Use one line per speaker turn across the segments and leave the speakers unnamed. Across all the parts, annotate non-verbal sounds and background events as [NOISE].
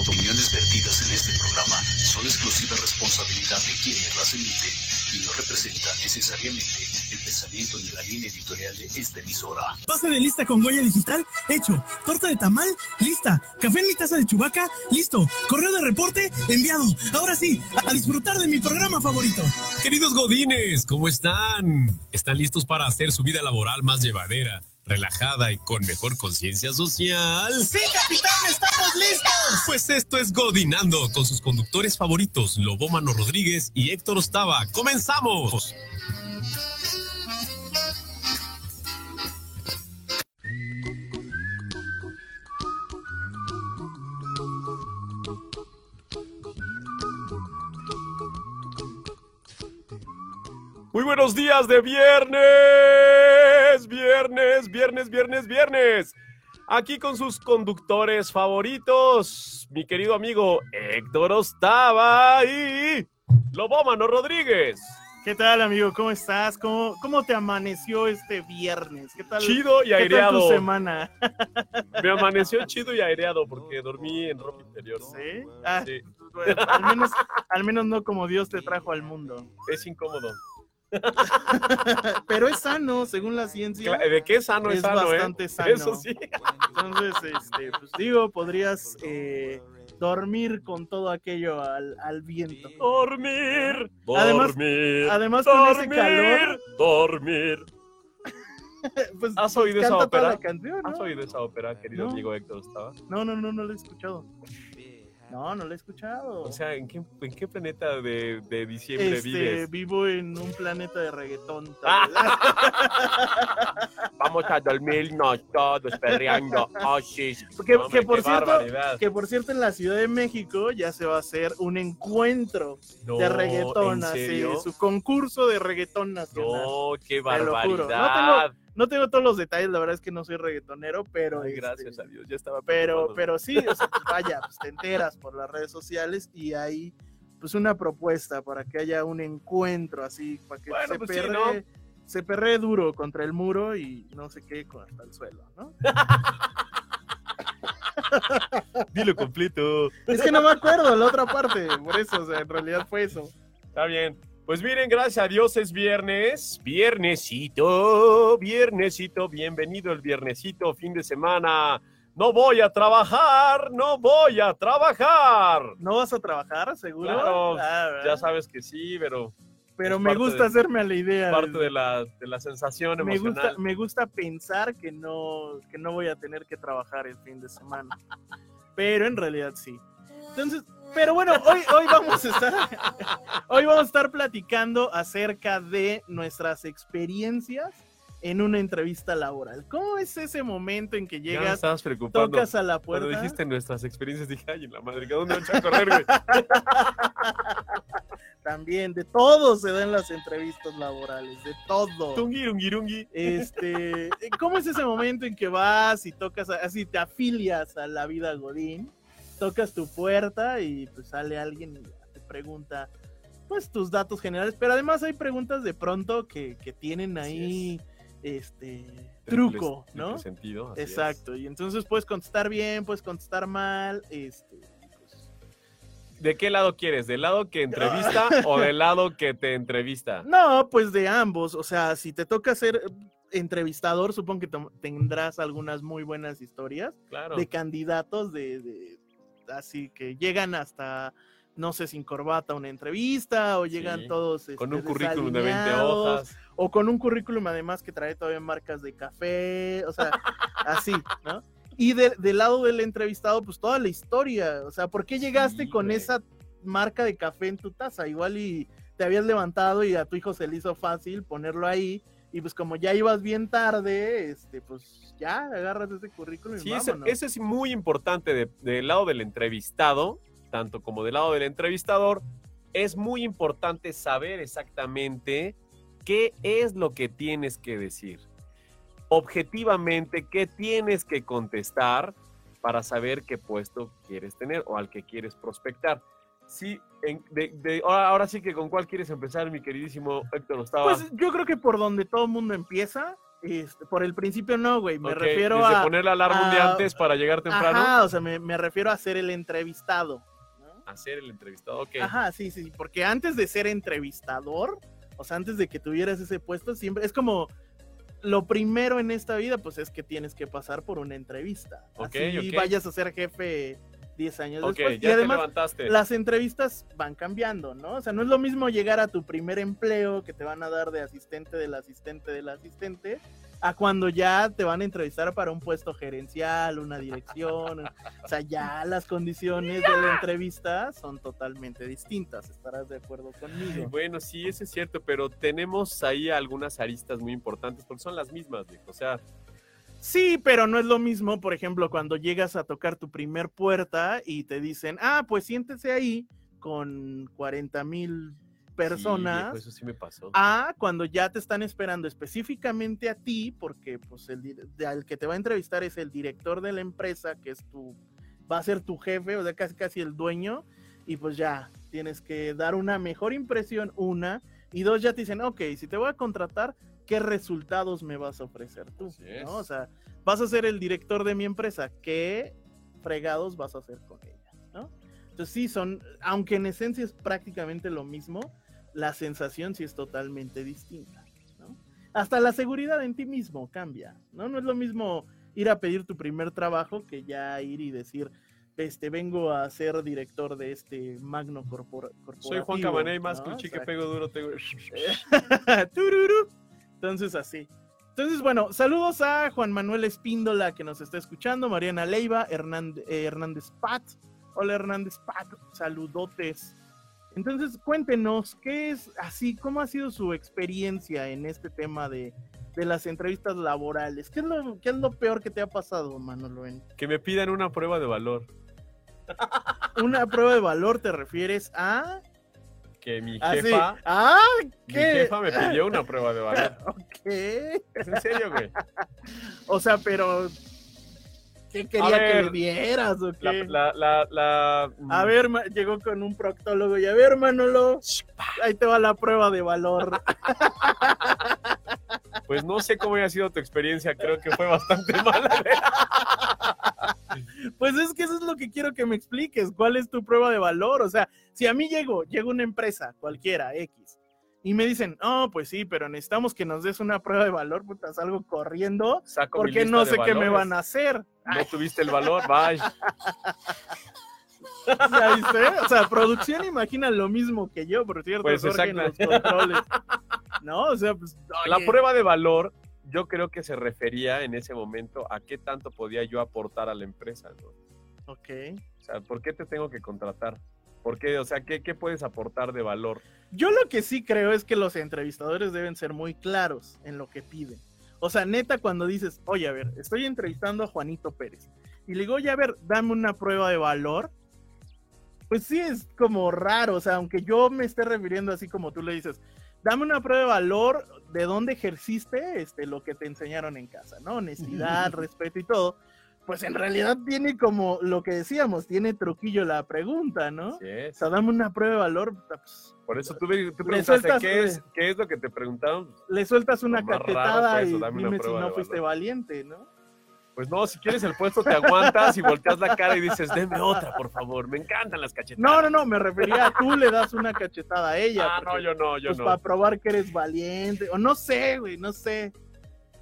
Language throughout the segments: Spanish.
opiniones vertidas en este programa son exclusiva responsabilidad de quienes las emiten y no representan necesariamente el pensamiento ni la línea editorial de esta emisora.
Pase de lista con huella digital, hecho. Torta de tamal, lista. Café en mi taza de chubaca, listo. Correo de reporte, enviado. Ahora sí, a disfrutar de mi programa favorito.
Queridos godines, ¿cómo están? ¿Están listos para hacer su vida laboral más llevadera? Relajada y con mejor conciencia social.
Sí, capitán, estamos listos.
Pues esto es Godinando con sus conductores favoritos, Lobómano Rodríguez y Héctor Ostava. ¡Comenzamos! Muy buenos días de viernes, viernes, viernes, viernes, viernes. Aquí con sus conductores favoritos, mi querido amigo Héctor Ostava y Lobómano Rodríguez.
¿Qué tal, amigo? ¿Cómo estás? ¿Cómo, cómo te amaneció este viernes? ¿Qué tal?
Chido y
¿Qué tal
aireado.
tu semana?
Me amaneció chido y aireado porque dormí en ropa interior.
¿Sí? Ah,
Sí,
bueno, al, menos, al menos no como Dios te trajo al mundo.
es incómodo. [LAUGHS]
Pero es sano, según la ciencia.
¿De qué sano es,
Es
sano, eh?
bastante [LAUGHS] sano.
Eso sí.
Entonces, este, pues digo, podrías eh, dormir con todo aquello al, al viento.
Dormir,
Además-
dormir,
además con ese
dormir,
calor-
dormir. [LAUGHS]
Pues,
¿Has oído esa
canta toda
ópera?
la canción, ¿no?
¿Has oído esa ópera, querido
No.
amigo Héctor Ostava?
No, no, no, no lo he escuchado. No, no lo he escuchado.
O sea, ¿en qué, en qué planeta de, de diciembre
este,
vives?
vivo en un planeta de reggaetón.
Ah. [LAUGHS] Vamos a dormirnos todos perreando. Oh, sí.
Que,
No,
que por cierto,
barbaridad.
que por cierto en la Ciudad de México ya se va a hacer un encuentro
No,
de reggaetón,
¿en
así, su concurso de reggaetón nacional.
No, qué
lo juro. No
barbaridad.
No tengo todos los detalles, la verdad es que no soy reggaetonero, pero
Ay,
este,
gracias a Dios, ya estaba
pero pero sí, o sea, pues vaya, [LAUGHS] pues te enteras por las redes sociales y hay pues una propuesta para que haya un encuentro así para que
Bueno,
se
pues sí,
perre
¿no?
se perree duro contra el muro y no sé qué con hasta el suelo, ¿no? [LAUGHS]
Dilo completo.
Es que no me acuerdo la otra parte, por eso, o sea, en realidad fue eso.
Está bien. Pues miren, gracias a Dios es viernes. Viernesito, viernesito. Bienvenido el viernesito, fin de semana. No voy a trabajar, no voy a trabajar.
¿No vas a trabajar, seguro?
Claro,
Ah,
Ya sabes que sí, pero
pero me gusta
de-
hacerme a la idea.
parte de la, de la sensación
me
emocional.
gusta, me gusta pensar que no, que no voy a tener que trabajar el fin de semana. [LAUGHS] Pero en realidad sí. Entonces, pero bueno, hoy, hoy vamos a estar, [LAUGHS] hoy vamos a estar platicando acerca de nuestras experiencias en una entrevista laboral. ¿Cómo es ese momento en que
Ya me
llegas,
estabas preocupando.
tocas a la
Cuando
puerta?
dijiste nuestras experiencias, dije, ay, en la madre, ¿a dónde van a correr, güey? [LAUGHS]
También, de todo se dan las entrevistas laborales, de todo.
Tungi, rungi, rungi.
Este, ¿cómo es ese momento en que vas y tocas, así te afilias a la vida Godín, tocas tu puerta y pues sale alguien y te pregunta pues tus datos generales, pero además hay preguntas de pronto que, que tienen ahí este truco, ¿no?
sentido, es.
Exacto, y entonces puedes contestar bien, puedes contestar mal, este, pues,
¿De qué lado quieres? ¿Del lado que entrevista [LAUGHS] o del lado que te entrevista?
No, pues de ambos. O sea, si te toca ser entrevistador, supongo que tendrás algunas muy buenas historias
Claro.
de candidatos de, de- así que llegan hasta no sé sin corbata una entrevista o llegan
Sí,
todos
Con
este,
un currículum de 20
desalineados,
hojas.
o con un currículum además que trae todavía marcas de café, o sea, [LAUGHS] así, ¿no? Y de- del lado del entrevistado, pues toda la historia, o sea, ¿por qué llegaste
Sí,
con
güey.
esa marca de café en tu taza? Igual y te habías levantado y a tu hijo se le hizo fácil ponerlo ahí, y pues como ya ibas bien tarde, este, pues ya agarras ese currículum y
Sí, eso,
vámonos.
eso es muy importante de- del lado del entrevistado, tanto como del lado del entrevistador. Es muy importante saber exactamente qué es lo que tienes que decir. Objetivamente, qué tienes que contestar para saber qué puesto quieres tener o al que quieres prospectar. Sí, en- de- de- ahora, ahora sí que con cuál quieres empezar, mi queridísimo Héctor Ostava.
Pues yo creo que por donde todo el mundo empieza Este, por el principio no, güey. Me refiero
desde
a.
poner la alarma un día
a-
antes para llegar temprano.
Ajá, o sea, me, me refiero a ser el entrevistado. ¿no?
Hacer el entrevistado, ok.
Ajá, sí, sí, porque antes de ser entrevistador, o sea, antes de que tuvieras ese puesto, siempre es como lo primero en esta vida, pues es que tienes que pasar por una entrevista.
Ok,
Así
ok.
vayas a ser jefe 10 años después.
ya
y además,
levantaste.
las entrevistas van cambiando, ¿no? O sea, no es lo mismo llegar a tu primer empleo que te van a dar de asistente del asistente del asistente, a cuando ya te van a entrevistar para un puesto gerencial, una dirección. o sea, ya las condiciones de la entrevista son totalmente distintas. ¿Estarás de acuerdo conmigo?
Bueno, sí, eso es cierto, pero tenemos ahí algunas aristas muy importantes porque son las mismas, viejo. O sea,
Sí, pero no es lo mismo, por ejemplo, cuando llegas a tocar tu primer puerta y te dicen, ah, pues siéntese ahí con 40 mil
sí,
personas.
viejo, eso sí me pasó.
a cuando ya te están esperando específicamente a ti, porque pues el que te va a entrevistar es el director de la empresa, que es tu, va a ser tu jefe, o sea, casi casi el dueño, y pues ya tienes que dar una mejor impresión, una, y dos, ya te dicen, ok, si te voy a contratar, ¿qué resultados me vas a ofrecer tú? ¿no? O sea, vas a ser el director de mi empresa, ¿qué fregados vas a hacer con ella? ¿no? Entonces sí, son, aunque en esencia es prácticamente lo mismo, la sensación sí es totalmente distinta. ¿no? Hasta la seguridad en ti mismo cambia, ¿no? No es lo mismo ir a pedir tu primer trabajo que ya ir y decir, este, vengo a ser director de este magno corpora- corporativo.
Soy Juan Camaney, más
¿no?
cuchi que pego duro. Tengo... [LAUGHS]
Entonces así. Entonces, bueno, saludos a Juan Manuel Espíndola que nos está escuchando, Mariana Leiva, Hernández, eh, Hernández Pat. Hola Hernández Pat, saludotes. Entonces, cuéntenos, ¿qué es así? ¿Cómo ha sido su experiencia en este tema de, de las entrevistas laborales? ¿Qué es, lo, ¿Qué es lo peor que te ha pasado, Manolo?
Que me pidan una prueba de valor. [LAUGHS]
una prueba de valor te refieres a...
Que mi
Así.
jefa,
Ah,
mi
¿qué?
jefa me pidió una prueba de valor. [LAUGHS]
Ok.
Es en serio, güey. [LAUGHS]
O sea, pero. ¿Qué quería que le dieras o
La,
qué?
la, la, la-
A ver, ma- llegó con un proctólogo y a ver, Manolo, ahí te va la prueba de valor. [LAUGHS]
Pues no sé cómo haya sido tu experiencia, creo que fue bastante [LAUGHS] mala.
Pues es que eso es lo que quiero que me expliques. ¿Cuál es tu prueba de valor? O sea, si a mí llego, llega una empresa, cualquiera, X, y me dicen, oh, pues sí, pero necesitamos que nos des una prueba de valor, puta, salgo corriendo,
Saco
porque no sé qué me van a hacer.
No tuviste el valor, bye. [LAUGHS]
¿Ya viste? O sea, producción imagina lo mismo que yo, por cierto,
Pues,
Jorge, en los controles. No, o sea, pues.
La prueba de valor, yo creo que se refería en ese momento a qué tanto podía yo aportar a la empresa, ¿no?
Ok.
O sea, ¿por qué te tengo que contratar? ¿Por qué? O sea, ¿qué, qué puedes aportar de valor?
Yo lo que sí creo es que los entrevistadores deben ser muy claros en lo que piden. O sea, neta, cuando dices, oye, a ver, estoy entrevistando a Juanito Pérez. Y le digo, oye, a ver, dame una prueba de valor. Pues sí, es como raro. O sea, aunque yo me esté refiriendo así como tú le dices, dame una prueba de valor de dónde ejerciste este, lo que te enseñaron en casa, ¿no? Honestidad, [LAUGHS] respeto y todo. Pues en realidad tiene como lo que decíamos, tiene truquillo la pregunta, ¿no?
Así
O sea, dame una prueba de valor. pues,
Por eso tú, me- tú
Le
preguntaste,
sueltas,
¿qué es, ¿qué es lo que te preguntaron?
le sueltas una
fue eso,
y dime si no fuiste valiente, ¿no?
Pues no, si quieres el puesto te aguantas y volteas la cara y dices, deme otra, por favor, me encantan las cachetadas.
No, no, no, me refería a tú le das una cachetada a ella.
Ah, no, yo no, yo
pues
no.
para probar que eres valiente, o no sé, güey, no sé.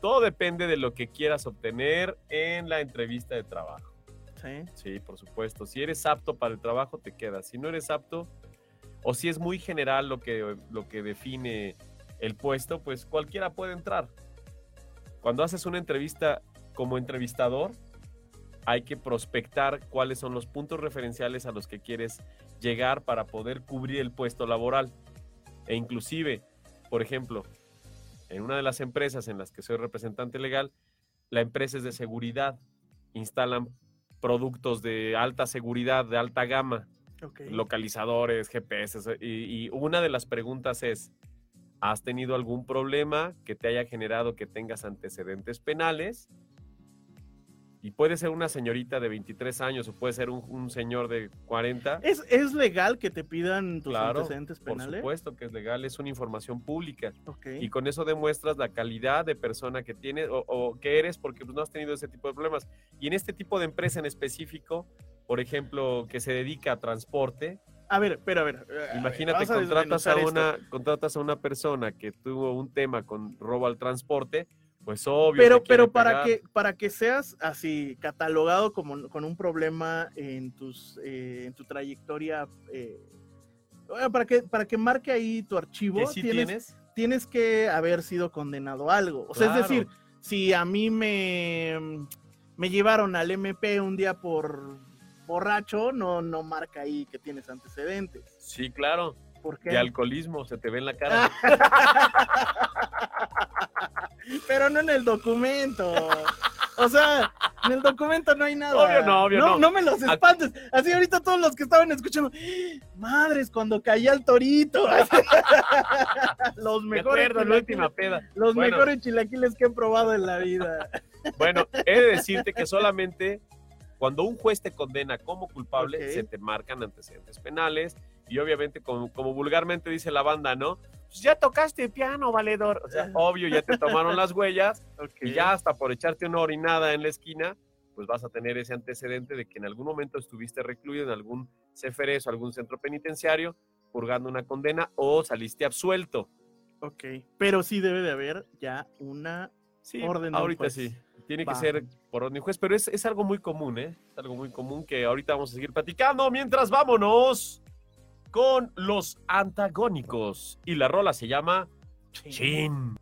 Todo depende de lo que quieras obtener en la entrevista de trabajo.
Sí.
Sí, por supuesto. Si eres apto para el trabajo, te quedas. Si no eres apto, o si es muy general lo que, lo que define el puesto, pues cualquiera puede entrar. Cuando haces una entrevista como entrevistador, hay que prospectar cuáles son los puntos referenciales a los que quieres llegar para poder cubrir el puesto laboral. E inclusive, por ejemplo, en una de las empresas en las que soy representante legal, la empresa es de seguridad. Instalan productos de alta seguridad, de alta gama, localizadores, GPS. Y, y una de las preguntas es, ¿has tenido algún problema que te haya generado que tengas antecedentes penales? Y puede ser una señorita de 23 años o puede ser un, un señor de 40.
¿Es, ¿Es legal que te pidan tus
Claro,
antecedentes
Por
penales?
supuesto que es legal, es una información pública.
Ok.
Y con eso demuestras la calidad de persona que tienes o, o que eres porque pues, no has tenido ese tipo de problemas. Y en este tipo de empresa en específico, por ejemplo, que se dedica a transporte,
A ver, pero a ver. eh,
imagínate,
a
contratas a,
esto.
una, contratas a una persona que tuvo un tema con robo al transporte, pues obvio.
Pero, pero para
pegar.
que, para que seas así catalogado como con un problema en tus eh, en tu trayectoria, eh, para que, para que marque ahí tu archivo,
¿Que sí
tienes,
tienes?
tienes que haber sido condenado a algo. O sea,
Claro.
es decir, si a mí me, me llevaron al MP un día por borracho, no, no marca ahí que tienes antecedentes.
Sí, claro.
¿Por qué?
De alcoholismo, se te ve en la cara. [LAUGHS]
Pero no en el documento. O sea, en el documento no hay nada.
Obvio no, obvio no.
No me los espantes. Así ahorita todos los que estaban escuchando, madres, cuando caía el torito. [LAUGHS] los
Me
mejores,
acuerdo, la última
chilaquiles,
peda.
los
Bueno.
mejores chilaquiles que he probado en la vida. [LAUGHS]
Bueno, he de decirte que solamente cuando un juez te condena como culpable, se te marcan antecedentes penales y obviamente como, como vulgarmente dice la banda, ¿no? Pues ya tocaste piano, valedor. O sea, obvio, ya te tomaron las huellas [LAUGHS] y ya hasta por echarte una orinada en la esquina, pues vas a tener ese antecedente de que en algún momento estuviste recluido en algún CFRS o algún centro penitenciario purgando una condena o saliste absuelto.
Ok, pero sí debe de haber ya una...
Sí,
Orden
ahorita
juez.
sí. Tiene
Va.
que ser por orden de juez, pero es, es algo muy común, ¿eh? Es algo muy común que ahorita vamos a seguir platicando. Mientras vámonos con los antagónicos. Y la rola se llama Chin.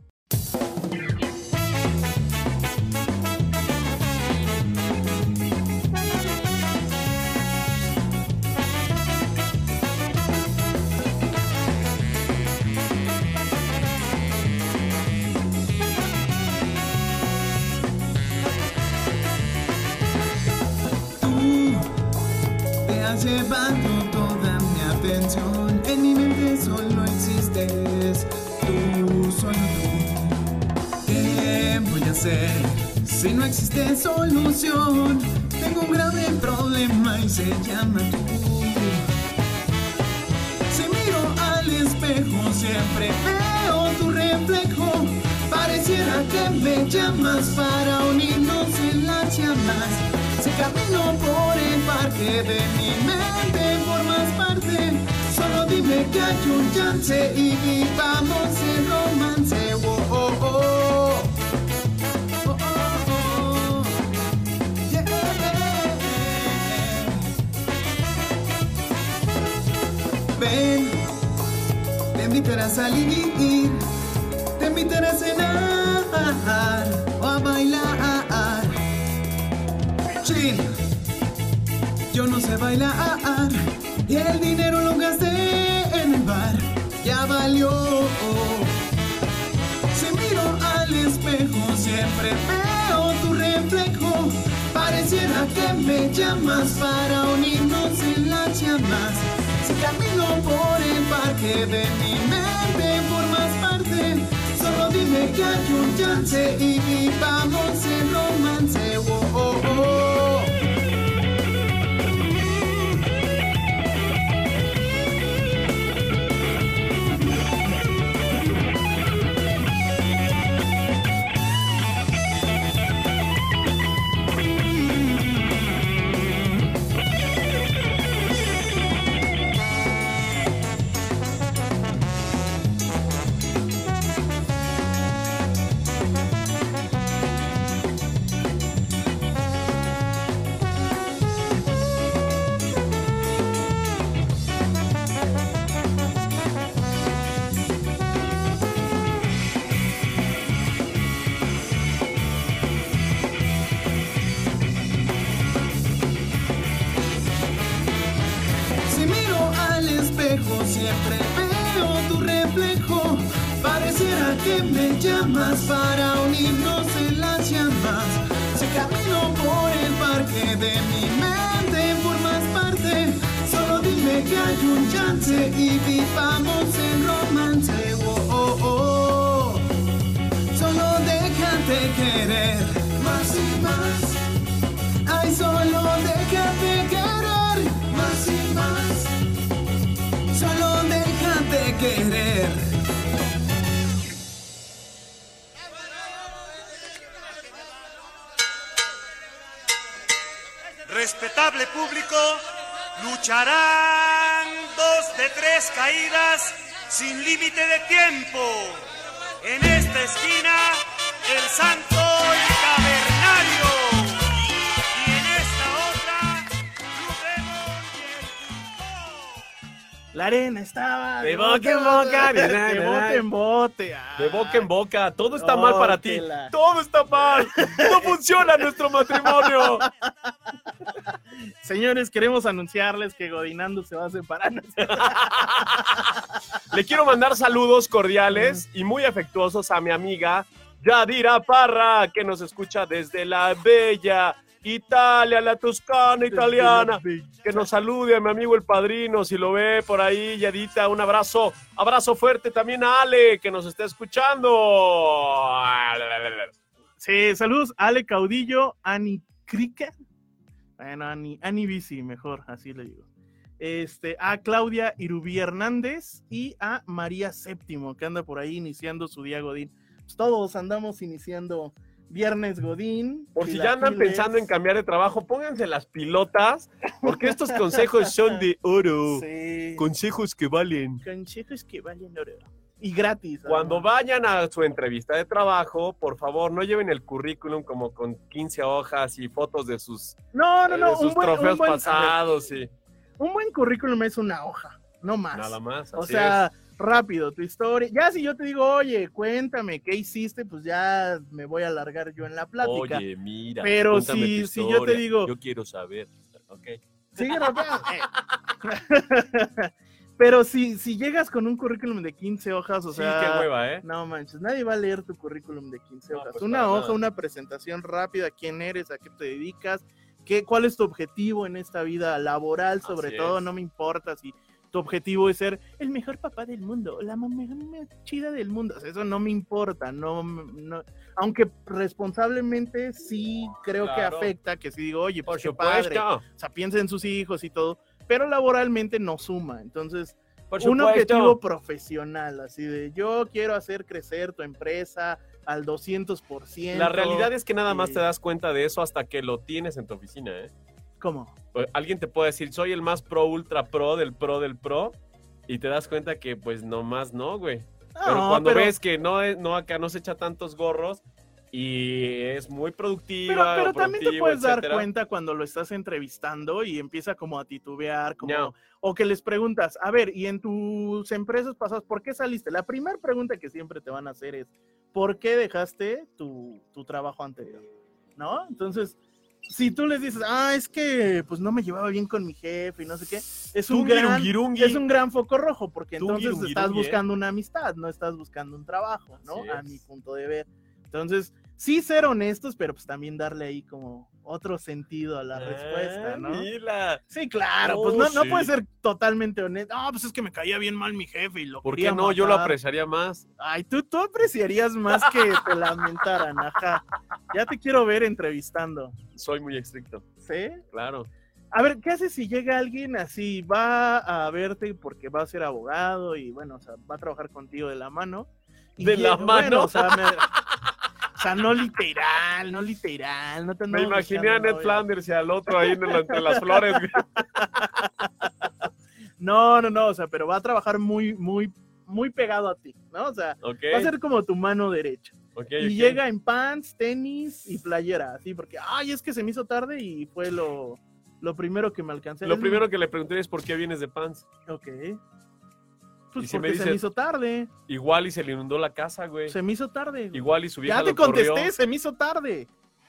Si no existe solución? Tengo un grave problema y se llama tú. Si miro al espejo siempre veo tu reflejo. Pareciera que me llamas para unirnos en las llamas. Si camino por el parque de mi mente formas parte. Solo dime que hay un chance y vivamos el romance. Te invitaré a salir, te invitaré a cenar o a bailar. Chin, yo no sé bailar y el dinero lo gasté en el bar, ya valió. Si miro al espejo siempre veo tu reflejo. Pareciera que me llamas para unirnos en las llamas. Si camino por el parque de mi mente formas parte. Solo dime que hay un chance y vivamos el romance. Para unirnos en las llamas. Si camino por el parque de mi mente formas parte. Solo dime que hay un chance y vivamos el romance. Oh, oh, oh. Solo déjate querer más y más.
déjate querer más y más. Solo déjate querer.
Público, lucharán dos de tres caídas sin límite de tiempo. En esta esquina, el santo y cavernario. Y en esta otra, y el.
La arena estaba
De boca en boca,
de,
na, na, na.
bote en bote.
De boca en boca, todo está mal para ti. Todo está mal. No funciona nuestro matrimonio. [LAUGHS]
Señores, queremos anunciarles que Godinando se va a separar. [LAUGHS]
Le quiero mandar saludos cordiales y muy afectuosos a mi amiga Yadira Parra, que nos escucha desde la bella Italia, la Toscana italiana. Que nos salude a mi amigo el padrino, si lo ve por ahí, Yadita, un abrazo, abrazo fuerte también a Ale, que nos está escuchando.
Sí, saludos Ale Caudillo, Ani Crica. Bueno, Ani, Ani Bici, mejor, así le digo. Este, a Claudia Irubí Hernández y a María Séptimo, que anda por ahí iniciando su día Godín. Pues todos andamos iniciando Viernes Godín.
Por si ya andan pensando en cambiar de trabajo, pónganse las pilotas, porque estos consejos son de oro.
Sí.
Consejos que valen.
Consejos que valen oro. Y gratis.
Cuando vayan a su entrevista de trabajo, por favor, no lleven el currículum como con 15 hojas y fotos de sus,
No, no,
de
no.
sus
Un buen,
trofeos
buen-
pasados y
un buen currículum es una hoja, no más.
nada más.
O sea, rápido, tu historia. Ya si yo te digo, oye, cuéntame qué hiciste, pues ya me voy a alargar yo en la plática.
Oye, mira.
Pero si-
tu
si yo te digo-
Yo quiero saber. Ok.
Sí, rápido. [LAUGHS] Pero si, si llegas con un currículum de 15 hojas, o
sí,
sea.
qué hueva, ¿eh?
No manches, nadie va a leer tu currículum de 15
No,
hojas.
pues
una hoja,
nada.
una presentación rápida, quién eres, a qué te dedicas, qué, cuál es tu objetivo en esta vida laboral, sobre
Así
todo,
es.
no me importa si tu objetivo es ser el mejor papá del mundo, la mamá más chida del mundo, O sea, eso no me importa, no, no- aunque responsablemente sí creo que afecta, que si digo, oye,
Por
pues qué padre, o sea, piensa en sus hijos y todo, pero laboralmente no suma, entonces
Por
un objetivo profesional, así de yo quiero hacer crecer tu empresa al 200%.
La realidad es que nada más te das cuenta de eso hasta que lo tienes en tu oficina, ¿eh?
¿Cómo?
Alguien te puede decir, soy el más pro, ultra pro del pro del pro, y te das cuenta que, pues, nomás no, güey. Pero
No,
cuando
pero-
ves que no, es- no acá no se echa tantos gorros y es muy
Pero,
productiva.
pero
o
también te puedes dar
etcétera.
cuenta cuando lo estás entrevistando y empieza como a titubear, como,
No.
o que les preguntas, a ver, y en tus empresas pasadas, ¿por qué saliste? La primera pregunta que siempre te van a hacer es, ¿por qué dejaste tu, tu trabajo anterior? ¿No? Entonces, si tú les dices, ah, es que pues no me llevaba bien con mi jefe y no sé qué, es un, gran, es un gran foco rojo, porque entonces estás
¿eh?
buscando una amistad, no estás buscando un trabajo, ¿no? A mi punto de ver. Entonces, sí ser honestos, pero pues también darle ahí como otro sentido a la respuesta,
Ah,
¿no? Sí, claro,
Oh,
pues no, no
sí.
puede ser totalmente honesto. Ah, pues es que me caía bien mal mi jefe y lo
¿Por qué no? Yo lo
matar".
apreciaría más.
Ay, tú, tú apreciarías más que te lamentaran, ajá. Ya te quiero ver entrevistando,
Soy muy estricto,
¿sí?
claro.
A ver, ¿qué haces si llega alguien así, va a verte porque va a ser abogado y bueno, o sea, va a trabajar contigo de la mano? y
¿De la mano?
o, sea, me- [LAUGHS] sea, no literal, no literal, no te
Me imaginé a Ned. Flanders y al otro ahí en el- [LAUGHS] entre las flores.
No, no, no, o sea, pero va a trabajar muy, muy, muy pegado a ti, ¿no? O sea, va a ser como tu mano derecha. y llega en pants, tenis y playera, así, porque, ay, es que se me hizo tarde y fue lo, lo primero que me alcancé.
Lo primero que le pregunté es por qué vienes de pants.
Ok.
Y
Pues
me
porque se me hizo tarde.
Igual y se le inundó la casa, güey.
Se me hizo tarde. güey.
Igual y su vieja
ya te
lo corrió.
contesté, se me hizo tarde.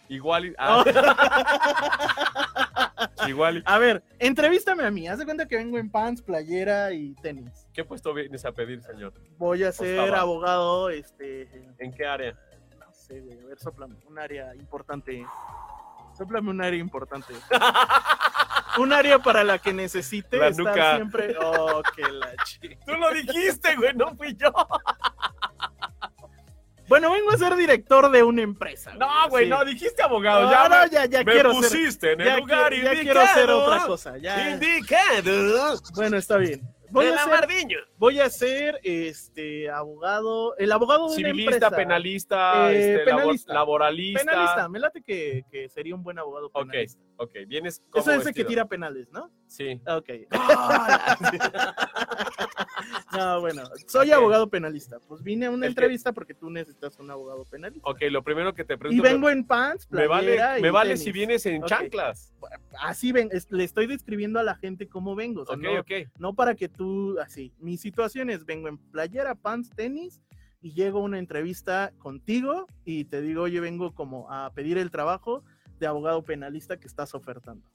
Igual y... ah. [LAUGHS] Igual y...
A ver, entrevístame a mí. Haz de cuenta que vengo en pants, playera y tenis.
¿Qué puesto vienes a pedir, señor?
Voy a ser abogado, este,
¿En qué área?
no sé, güey, a ver, soplame, un área importante. Soplame un área importante. [LAUGHS] un área para la que necesite
La
estar
nuca.
siempre. Oh, que la chi-
Tú lo dijiste, güey, no fui yo.
Bueno, vengo a ser director de una empresa.
No, güey,
sí.
no, dijiste abogado.
No,
ya
no, ya, ya
me
quiero ser-
pusiste en el
ya
lugar
ya
indicado.
quiero hacer otra cosa. Ya.
Indicado.
Bueno, está bien. Voy
de
a,
la
ser,
Mardiño.
Voy a ser este abogado, el abogado de una
Civilista,
empresa.
penalista,
Eh,
este, labor-
penalista.
laboralista.
Penalista, me late que, que sería un buen abogado
Ok,
penalista.
ok, vienes
Eso
como
es el que tira penales, ¿no?
Sí.
Ok. [LAUGHS] no, bueno, soy
Ok.
abogado penalista. Pues vine a una
El que-
entrevista porque tú necesitas un abogado penalista.
Ok, lo primero que te
Y
pregunto.
vengo en pants,
me vale, me
y
vale
tenis.
si vienes en
Ok.
chanclas.
Así ven, es- le estoy describiendo a la gente cómo vengo. o sea,
Ok,
no,
ok.
no para que tú, así. Mi situación es, vengo en playera, pants, tenis y llego a una entrevista contigo y te digo, oye, vengo como a pedir el trabajo de abogado penalista que estás ofertando.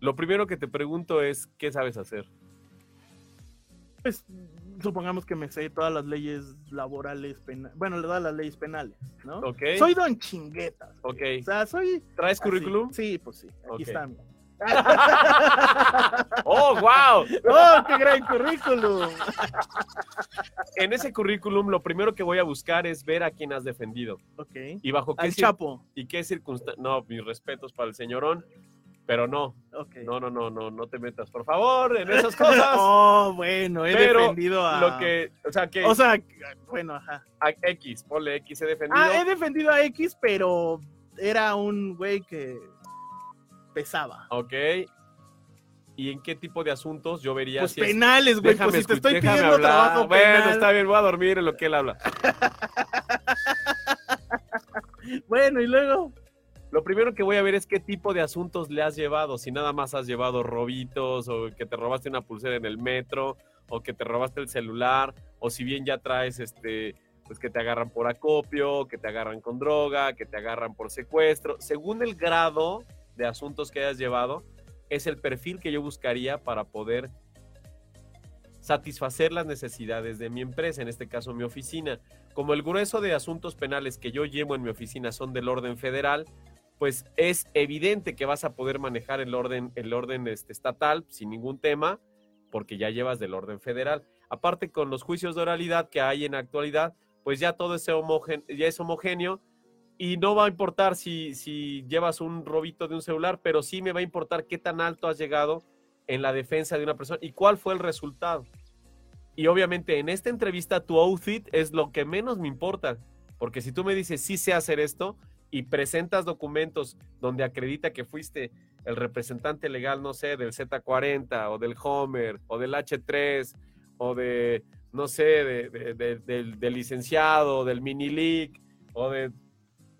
Lo primero que te pregunto es, ¿qué sabes hacer?
Pues supongamos que me sé todas las leyes laborales, pena- bueno, le da las leyes penales, ¿no?
Ok.
Soy don chinguetas.
Ok.
O sea, soy...
¿Traes
así.
currículum?
Sí, pues sí, aquí
Ok.
está. mira.
¡Oh, wow!
¡Oh, qué gran currículum!
En ese currículum, lo primero que voy a buscar es ver a quién has defendido.
Ok.
Y bajo qué,
Al Chapo.
y qué circunstancias. No, mis respetos para el señorón. Pero no,
Ok.
no, no, no, no, no te metas, por favor, en esas cosas. [LAUGHS]
Oh, bueno, he
Pero
defendido a...
Lo que, o sea, que
O sea, bueno, ajá.
a X, ponle X, he defendido.
Ah, he defendido a X, pero era un güey que pesaba.
Ok. ¿Y en qué tipo de asuntos yo vería
Pues
si es-
penales, güey, pues si te estoy pidiendo
hablar.
trabajo
Bueno,
penal.
está bien, voy a dormir en lo que él habla. [LAUGHS]
Bueno, y luego...
Lo primero que voy a ver es qué tipo de asuntos le has llevado. Si nada más has llevado robitos, o que te robaste una pulsera en el metro, o que te robaste el celular, o si bien ya traes este, pues que te agarran por acopio, que te agarran con droga, que te agarran por secuestro. Según el grado de asuntos que hayas llevado, es el perfil que yo buscaría para poder satisfacer las necesidades de mi empresa, en este caso mi oficina. Como el grueso de asuntos penales que yo llevo en mi oficina son del orden federal, pues es evidente que vas a poder manejar el orden, el orden este, estatal sin ningún tema, porque ya llevas del orden federal. Aparte con los juicios de oralidad que hay en la actualidad, pues ya todo ese homogén- ya es homogéneo y no va a importar si, si llevas un robito de un celular, pero sí me va a importar qué tan alto has llegado en la defensa de una persona y cuál fue el resultado. Y obviamente en esta entrevista tu outfit es lo que menos me importa, porque si tú me dices sí sé hacer esto y presentas documentos donde acredita que fuiste el representante legal, no sé, del Z40 o del Homer o del H3 o de, no sé, de- de- de- del, del licenciado, del mini league o de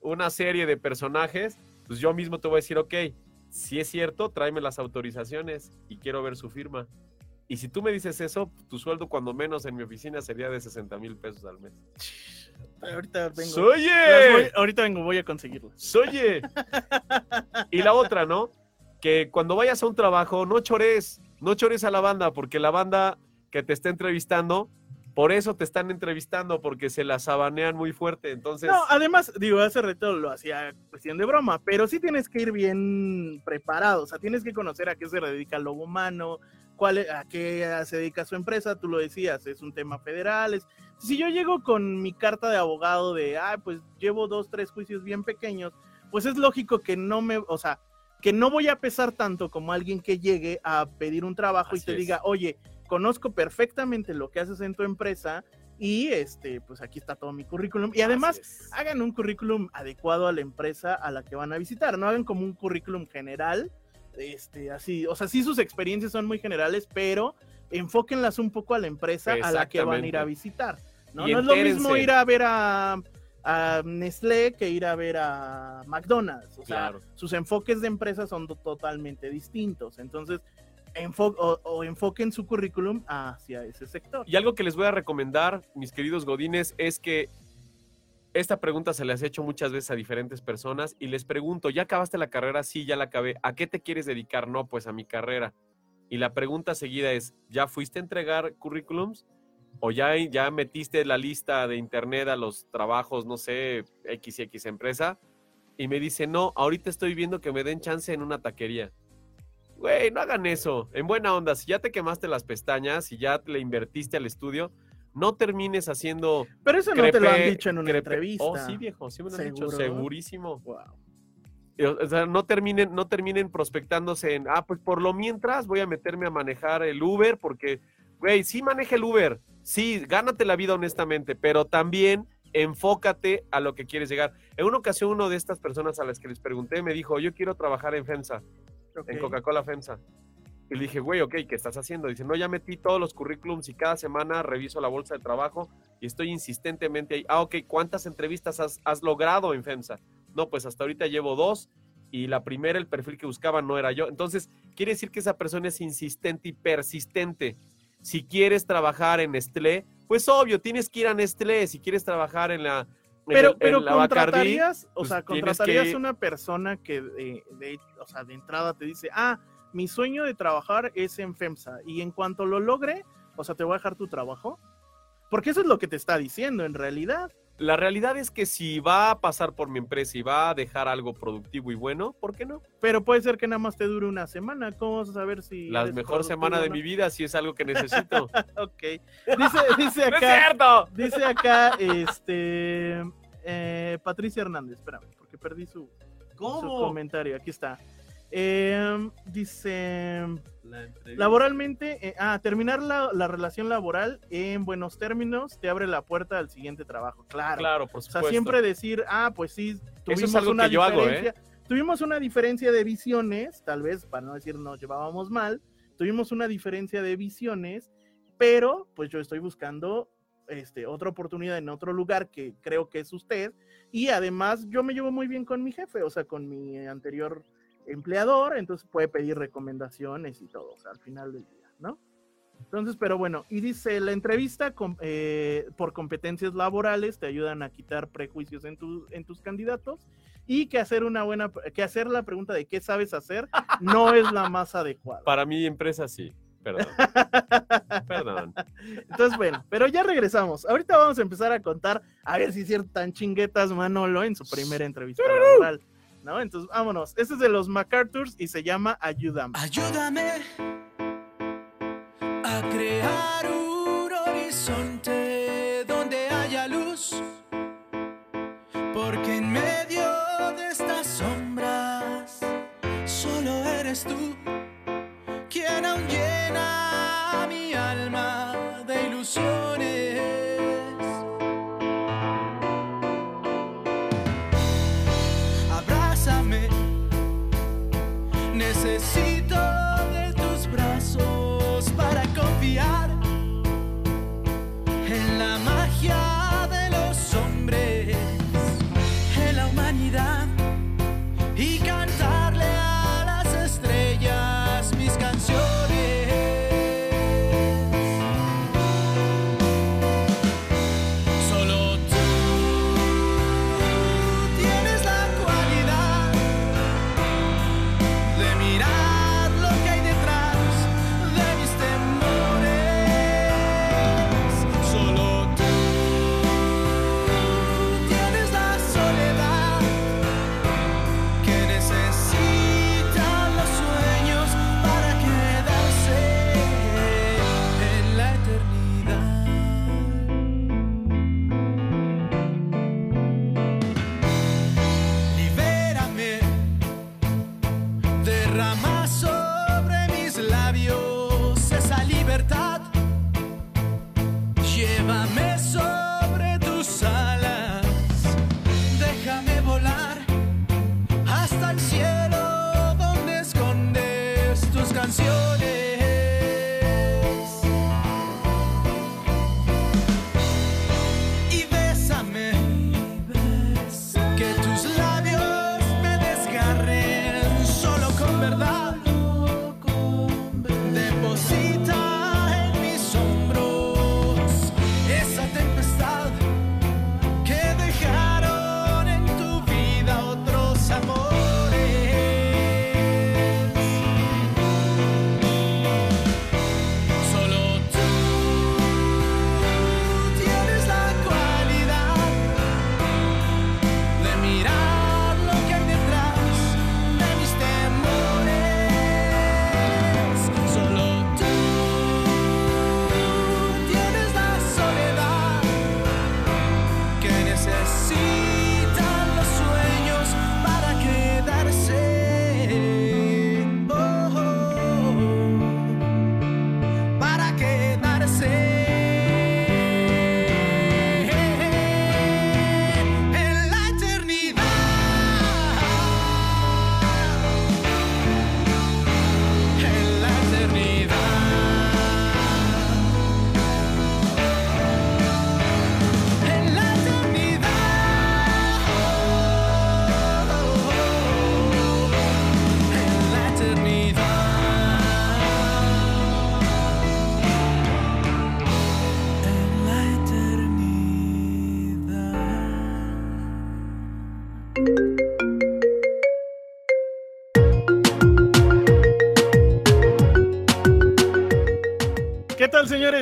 una serie de personajes, pues yo mismo te voy a decir, ok, si es cierto, tráeme las autorizaciones y quiero ver su firma. Y si tú me dices eso, tu sueldo cuando menos en mi oficina sería de 60 mil pesos al mes.
Ahorita vengo.
¡Soye!
voy- ahorita vengo, voy a conseguirlo.
¡Soye! Y la otra, ¿no? Que cuando vayas a un trabajo, no chores, no chores a la banda, porque la banda que te está entrevistando, por eso te están entrevistando, porque se la sabanean muy fuerte. Entonces,
No, además, digo, hace rato lo hacía cuestión de broma, pero sí tienes que ir bien preparado, o sea, tienes que conocer a qué se dedica el lobo humano, cuál, es- a qué se dedica su empresa, tú lo decías, es un tema federal. es- Si yo llego con mi carta de abogado de, ah, pues llevo dos, tres juicios bien pequeños, pues es lógico que no me, o sea, que no voy a pesar tanto como alguien que llegue a pedir un trabajo y te
es.
diga, oye, conozco perfectamente lo que haces en tu empresa y este, pues aquí está todo mi currículum. Y además, hagan un currículum adecuado a la empresa a la que van a visitar, no hagan como un currículum general, este, así, o sea, sí sus experiencias son muy generales, pero enfóquenlas un poco a la empresa a la que van a ir a visitar. No, es lo mismo ir a ver a, a Nestlé que ir a ver a McDonald's, o sea,
Claro.
sus enfoques de empresa son to- totalmente distintos, entonces enfo- o, o enfoquen su currículum hacia ese sector.
Y algo que les voy a recomendar, mis queridos godines, es que esta pregunta se les ha hecho muchas veces a diferentes personas y les pregunto, ¿ya acabaste la carrera? Sí, ya la acabé. ¿A qué te quieres dedicar? No, pues a mi carrera. Y la pregunta seguida es, ¿ya fuiste a entregar currículums? ¿O ya, ya metiste la lista de internet a los trabajos, no sé, XX empresa? Y me dice, no, ahorita estoy viendo que me den chance en una taquería. Güey, no hagan eso. En buena onda, si ya te quemaste las pestañas, si ya le invertiste al estudio, no termines haciendo
Pero eso no te lo han dicho en una
crepe-
entrevista.
Oh, sí, viejo, sí me lo han dicho, segurísimo.
Wow.
O sea, no terminen, no terminen prospectándose en, ah, pues por lo mientras voy a meterme a manejar el Uber, porque, güey, sí maneja el Uber, sí, gánate la vida honestamente, pero también enfócate a lo que quieres llegar. En una ocasión, uno de estas personas a las que les pregunté me dijo, yo quiero trabajar en FEMSA, en. Coca-Cola FEMSA. Y le dije, güey, ok, ¿qué estás haciendo? Dice, no, ya metí todos los currículums y cada semana reviso la bolsa de trabajo y estoy insistentemente ahí. Ah, ok, ¿cuántas entrevistas has, has logrado en FEMSA? No, pues hasta ahorita llevo dos y la primera, el perfil que buscaba no era yo. Entonces, quiere decir que esa persona es insistente y persistente. Si quieres trabajar en Nestlé, pues obvio, tienes que ir a Nestlé. Si quieres trabajar en la...
Pero,
el-
pero contratarías, o
pues
sea, contratarías
que-
una persona que de, de- o sea, de entrada te dice, ah, mi sueño de trabajar es en FEMSA y en cuanto lo logre, o sea, te voy a dejar tu trabajo. Porque eso es lo que te está diciendo en realidad.
La realidad es que si va a pasar por mi empresa y va a dejar algo productivo y bueno, ¿por qué no?
Pero puede ser que nada más te dure una semana. ¿Cómo vas a saber si...
La mejor semana de mi vida si es algo que [LAUGHS] necesito.
Ok. Dice, dice [LAUGHS]
¡No es
acá...
cierto!
Dice acá, este... eh, Patricia Hernández, espérame, porque perdí su, su comentario. Aquí está. Eh, dice... Laboralmente, eh, ah, terminar la, la relación laboral en buenos términos te abre la puerta al siguiente trabajo. Claro.
Claro, por
O sea, siempre decir, ah, pues sí, tuvimos
algo
una
que yo hago, ¿eh?
diferencia. Tuvimos una diferencia de visiones, tal vez, para no decir nos llevábamos mal, tuvimos una diferencia de visiones, pero pues yo estoy buscando este, otra oportunidad en otro lugar que creo que es usted, y además yo me llevo muy bien con mi jefe, o sea, con mi anterior empleador, entonces puede pedir recomendaciones y todo, o sea, al final del día, ¿no? Entonces, pero bueno, y dice, la entrevista eh, por competencias laborales te ayudan a quitar prejuicios en, tu- en tus candidatos y que hacer una buena, que hacer la pregunta de qué sabes hacer no es la más adecuada.
Para mi empresa sí. Perdón. [LAUGHS] Perdón.
Entonces, bueno, pero ya regresamos. Ahorita vamos a empezar a contar, a ver si es cierto tan chinguetas Manolo en su primera entrevista laboral, ¿no? Entonces, vámonos. Este es de los MacArthurs y se llama Ayúdame.
Ayúdame a crear un horizonte donde haya luz, porque en medio de estas sombras solo eres tú quien aún llena
derramar.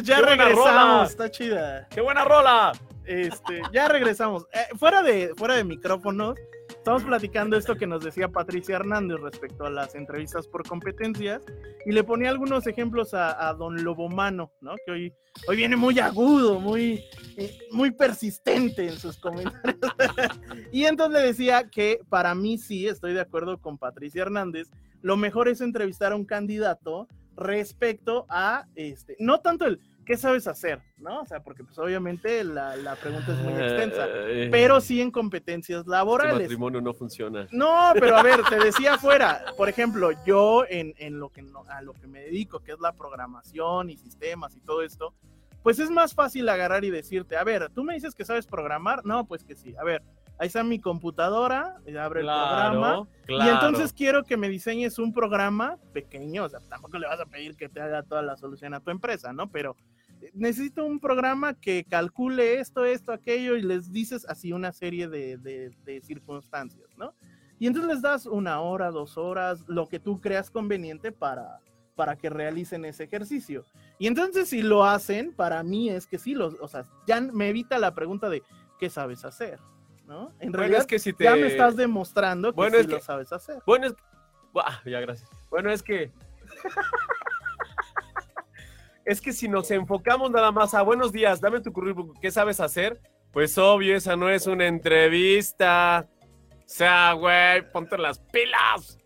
Señores? Ya
¡Qué buena
regresamos.
rola!
Está chida.
¡Qué buena rola!
Este, ya regresamos. Eh, fuera de fuera de micrófonos, estamos platicando esto que nos decía Patricia Hernández respecto a las entrevistas por competencias y le ponía algunos ejemplos a, a don Lobomano, ¿no? Que hoy, hoy viene muy agudo, muy, eh, muy persistente en sus comentarios. [LAUGHS] y entonces le decía que para mí sí, estoy de acuerdo con Patricia Hernández, lo mejor es entrevistar a un candidato respecto a, este, no tanto el qué sabes hacer, ¿no? O sea, porque pues obviamente la, la pregunta es muy extensa,
Eh,
pero sí en competencias
Este
laborales.
matrimonio no funciona.
No, pero a ver, te decía afuera, por ejemplo, yo en, en lo que no- a lo que me dedico, que es la programación y sistemas y todo esto, pues es más fácil agarrar y decirte, a ver, tú me dices que sabes programar, no, pues que sí, a ver, ahí está mi computadora, abre el programa,
claro.
y entonces quiero que me diseñes un programa pequeño, o sea, tampoco le vas a pedir que te haga toda la solución a tu empresa, ¿no? Pero eh, necesito un programa que calcule esto, esto, aquello, y les dices así una serie de, de- de circunstancias, ¿no? Y entonces les das una hora, dos horas, lo que tú creas conveniente para, para que realicen ese ejercicio. Y entonces si lo hacen, para mí es que sí, los, o sea, ya me evita la pregunta de ¿qué sabes hacer? ¿No? En
Bueno,
realidad
es que si te...
ya me estás demostrando que
Bueno,
sí
es
lo
que-
sabes hacer.
Bueno, es... Buah, ya, gracias. Bueno, es que... [LAUGHS] es que si nos enfocamos nada más a buenos días, dame tu currículum, ¿qué sabes hacer? Pues obvio, esa no es una entrevista. O sea, güey, ponte las pilas.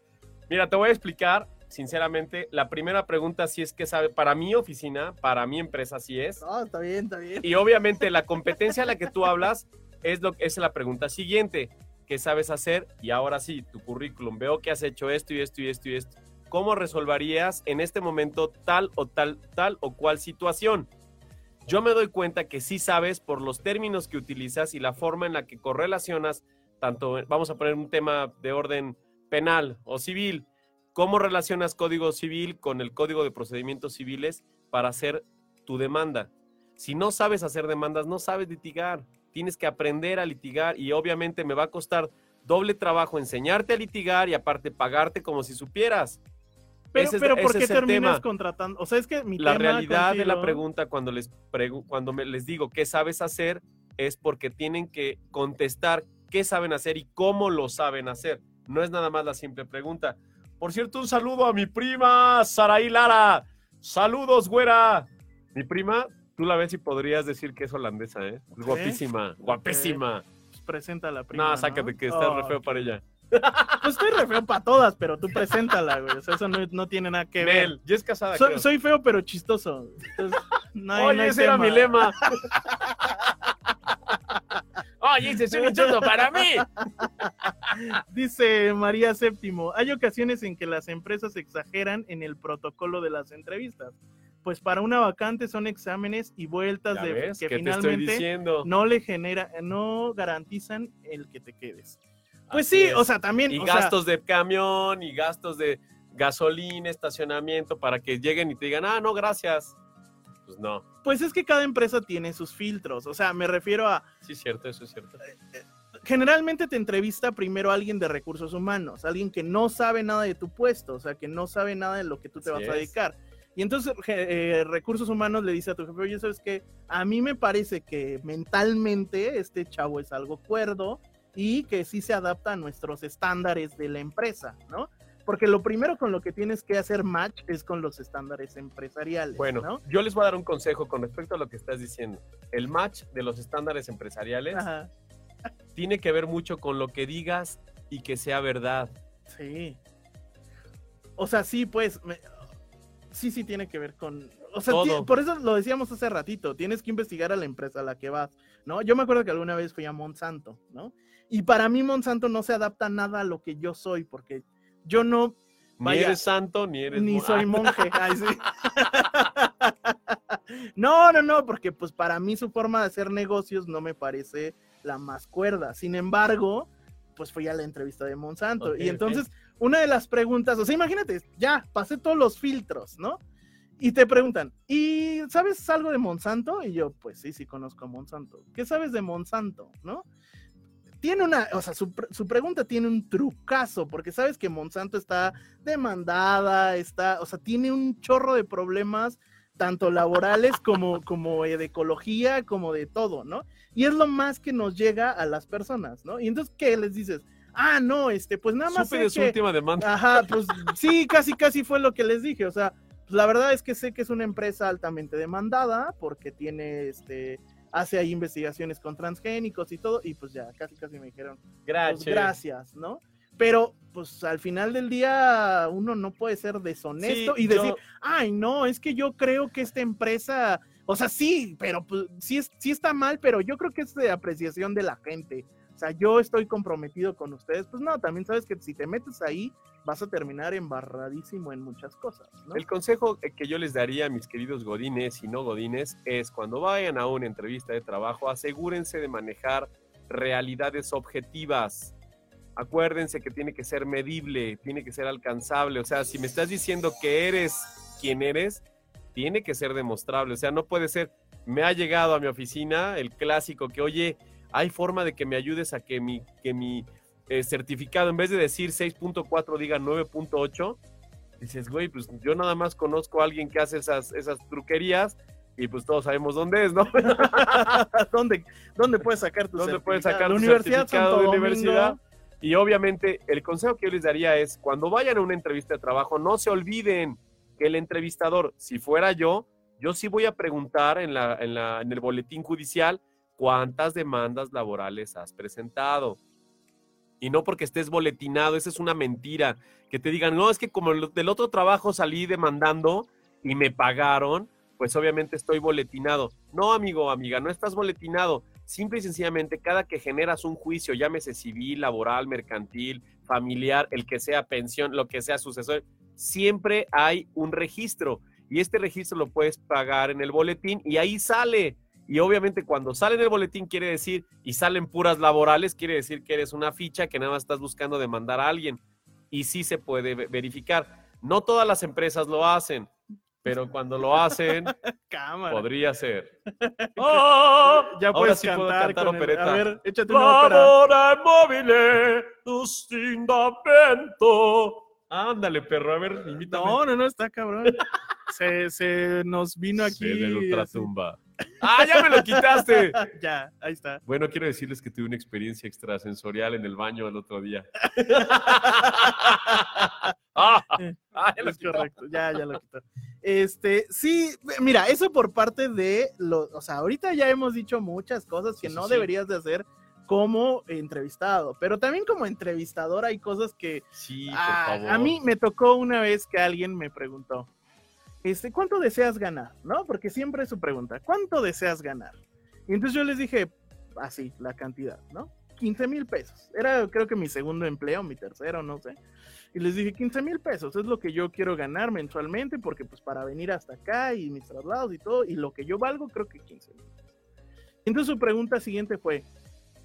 Mira, te voy a explicar, sinceramente, la primera pregunta sí es que sabe, para mi oficina, para mi empresa sí es.
No, está bien, está bien.
Y obviamente la competencia a la que tú hablas es, lo, es la pregunta siguiente. ¿Qué sabes hacer? Y ahora sí, tu currículum. Veo que has hecho esto y esto y esto y esto. ¿Cómo resolverías en este momento tal o tal, tal o cual situación? Yo me doy cuenta que sí sabes por los términos que utilizas y la forma en la que correlacionas, tanto, vamos a poner un tema de orden penal o civil, cómo relacionas código civil con el código de procedimientos civiles para hacer tu demanda. Si no sabes hacer demandas, no sabes litigar. Tienes que aprender a litigar y obviamente me va a costar doble trabajo enseñarte a litigar y aparte pagarte como si supieras.
Pero,
Ese
pero ¿por qué terminas
tema.
contratando? O sea, es que mi
La
tema
realidad de la pregunta cuando les pregu- cuando me, les digo qué sabes hacer es porque tienen que contestar qué saben hacer y cómo lo saben hacer. No es nada más la simple pregunta. Por cierto, un saludo a mi prima Saraí Lara. Saludos, güera. Mi prima, tú la ves y podrías decir que es holandesa, ¿eh? Es guapísima, guapísima.
Pues presenta a la prima.
No, sácate que está re feo para ella.
Pues estoy re feo para todas, pero tú preséntala, güey. O sea, eso no, no tiene nada que ver.
Nel, ya es casada.
Soy,
creo.
soy feo, pero chistoso. Entonces, no hay- no
Oye, ese era mi lema. [LAUGHS] Oye, ese es un insulto para mí.
Dice María Séptimo, hay ocasiones en que las empresas exageran en el protocolo de las entrevistas. Pues para una vacante son exámenes y vueltas de
ves,
que
¿qué te estoy
finalmente no le genera, no garantizan el que te quedes. Pues
Así
sí,
es.
o sea, también.
y
o sea,
gastos de camión y gastos de gasolina, estacionamiento para que lleguen y te digan, ah, no, gracias. Pues no,
pues es que cada empresa tiene sus filtros. O sea, me refiero a.
sí cierto, eso es cierto.
Generalmente te entrevista primero alguien de recursos humanos, alguien que no sabe nada de tu puesto, o sea, que no sabe nada de lo que tú te
Así
vas a
es.
Y entonces eh, recursos humanos le dice a tu jefe, oye, ¿sabes qué? A mí me parece que mentalmente este chavo es algo cuerdo y que sí se adapta a nuestros estándares de la empresa, ¿no? Porque lo primero con lo que tienes que hacer match es con los estándares empresariales,
Bueno,
¿no?
yo les voy a dar un consejo con respecto a lo que estás diciendo. El match de los estándares empresariales
Ajá,
tiene que ver mucho con lo que digas y que sea verdad.
sí. O sea, sí, pues, me- sí, sí tiene que ver con... O sea, por eso lo decíamos hace ratito, tienes que investigar a la empresa a la que vas, ¿no? Yo me acuerdo que alguna vez fui a Monsanto, ¿no? Y para mí Monsanto no se adapta nada a lo que yo soy, porque yo no,
Ni
Vaya,
eres santo, ni eres...
ni soy [LAUGHS] monje. Ay, sí. [LAUGHS] No, no, no, porque pues para mí su forma de hacer negocios no me parece la más cuerda. Sin embargo, pues fui a la entrevista de Monsanto. Y entonces, una de las preguntas, o sea, imagínate, ya pasé todos los filtros, ¿no? Y te preguntan, ¿y sabes algo de Monsanto? Y yo, pues sí, sí conozco a Monsanto. ¿Qué sabes de Monsanto? ¿No? Tiene una, o sea, su, su pregunta tiene un trucazo, porque sabes que Monsanto está demandada, está, o sea, tiene un chorro de problemas tanto laborales como, como de ecología, como de todo, ¿no? Y es lo más que nos llega a las personas, ¿no? Y entonces, ¿qué les dices? Ah, no, este, pues nada más.
Supe de su
que-
última demanda.
Ajá, pues sí, casi, casi fue lo que les dije. O sea, pues, la verdad es que sé que es una empresa altamente demandada porque tiene, este, hace ahí investigaciones con transgénicos y todo, y pues ya, casi, casi me dijeron, pues,
Gracias.
gracias, ¿no? Pero, pues al final del día uno no puede ser deshonesto
Sí,
y decir,
yo-
ay, no, es que yo creo que esta empresa, o sea, sí, pero pues, sí, es, sí está mal, pero yo creo que es de apreciación de la gente. O sea, yo estoy comprometido con ustedes. Pues no, también sabes que si te metes ahí, vas a terminar embarradísimo en muchas cosas.
El consejo que yo les daría a mis queridos godines y no godines es cuando vayan a una entrevista de trabajo, asegúrense de manejar realidades objetivas. Acuérdense que tiene que ser medible, tiene que ser alcanzable. O sea, si me estás diciendo que eres quien eres, tiene que ser demostrable. O sea, no puede ser, me ha llegado a mi oficina el clásico que, oye, hay forma de que me ayudes a que mi, que mi eh, certificado, en vez de decir 6.4, diga 9.8 dices, güey, pues yo nada más conozco a alguien que hace esas, esas truquerías y pues todos sabemos dónde es, ¿no? [LAUGHS] [LAUGHS]
¿Dónde, ¿Dónde puedes sacar tu
¿Dónde puedes
certificado?
sacar
La
tu
Universidad
certificado
Santo
de
Domingo.
universidad? Y obviamente el consejo que yo les daría es, cuando vayan a una entrevista de trabajo, no se olviden que el entrevistador, si fuera yo, yo sí voy a preguntar en, la, en, la, en el boletín judicial cuántas demandas laborales has presentado. Y no porque estés boletinado, esa es una mentira. Que te digan, no, es que como del otro trabajo salí demandando y me pagaron, pues obviamente estoy boletinado. No, amigo, amiga, no estás boletinado. Simple y sencillamente, cada que generas un juicio, llámese civil, laboral, mercantil, familiar, el que sea pensión, lo que sea sucesor, siempre hay un registro. Y este registro lo puedes pagar en el boletín y ahí sale. Y obviamente cuando sale en el boletín quiere decir, y salen puras laborales, quiere decir que eres una ficha que nada más estás buscando demandar a alguien. Y sí se puede ve- verificar. No todas las empresas lo hacen, pero [LAUGHS] cuando lo hacen,
Cámara.
podría ser. [LAUGHS] ¡Oh!
Ya
Ahora
puedes
sí puedo
cantar,
cantar
con el-. A ver, échate una ópera.
Distintamento. Ándale, perro, a ver, invítame.
No, no, no, está cabrón. [LAUGHS] Se, se nos vino aquí.
Se de la
así.
ultratumba. ¡Ah, ya me lo quitaste! [LAUGHS]
ya, ahí está.
Bueno, quiero decirles que tuve una experiencia extrasensorial en el baño el otro día. ah, [LAUGHS] ah, ya lo
Es correcto, ya, ya lo quitó. Este, sí, mira, eso por parte de los, o sea, ahorita ya hemos dicho muchas cosas que
sí,
no
sí.
deberías de hacer como entrevistado, pero también como entrevistador hay cosas que
Sí, por
Ah,
favor.
a mí me tocó una vez que alguien me preguntó, este, ¿cuánto deseas ganar? ¿No? Porque siempre es su pregunta, ¿cuánto deseas ganar? Y entonces yo les dije, así, la cantidad, ¿no? 15 mil pesos. Era creo que mi segundo empleo, mi tercero, no sé. Y les dije, 15 mil pesos es lo que yo quiero ganar mensualmente, porque pues para venir hasta acá y mis traslados y todo, y lo que yo valgo, creo que 15 mil. Entonces su pregunta siguiente fue,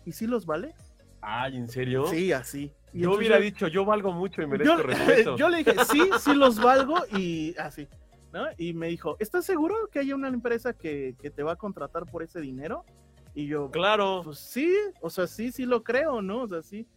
¿y si los vale?
Ay, ¿en serio?
Sí, así. Y
Yo hubiera dicho, yo valgo mucho y
yo,
merezco respeto. [LAUGHS]
yo le dije, sí, sí los valgo y así, ¿no? Y me dijo, ¿estás seguro que haya una empresa que, que te va a contratar por ese dinero? Y yo,
Claro.
pues sí, o sea, sí, sí lo creo, ¿no? O sea, sí.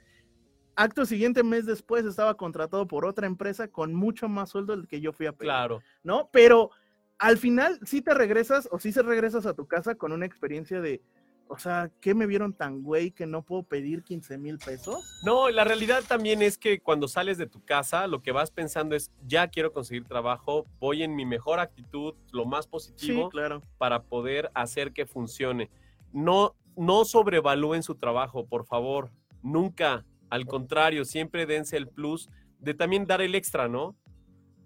Acto siguiente, mes después, estaba contratado por otra empresa con mucho más sueldo del que yo fui a pedir,
Claro.
¿no? Pero al final sí te regresas o sí se regresas a tu casa con una experiencia de, o sea, ¿qué me vieron tan güey que no puedo pedir 15 mil pesos?
No, la realidad también es que cuando sales de tu casa, lo que vas pensando es, ya quiero conseguir trabajo, voy en mi mejor actitud, lo más
Sí,
positivo
claro.
para poder hacer que funcione. No, no sobrevalúen su trabajo, por favor, nunca. Al contrario, siempre dense el plus de también dar el extra, ¿no?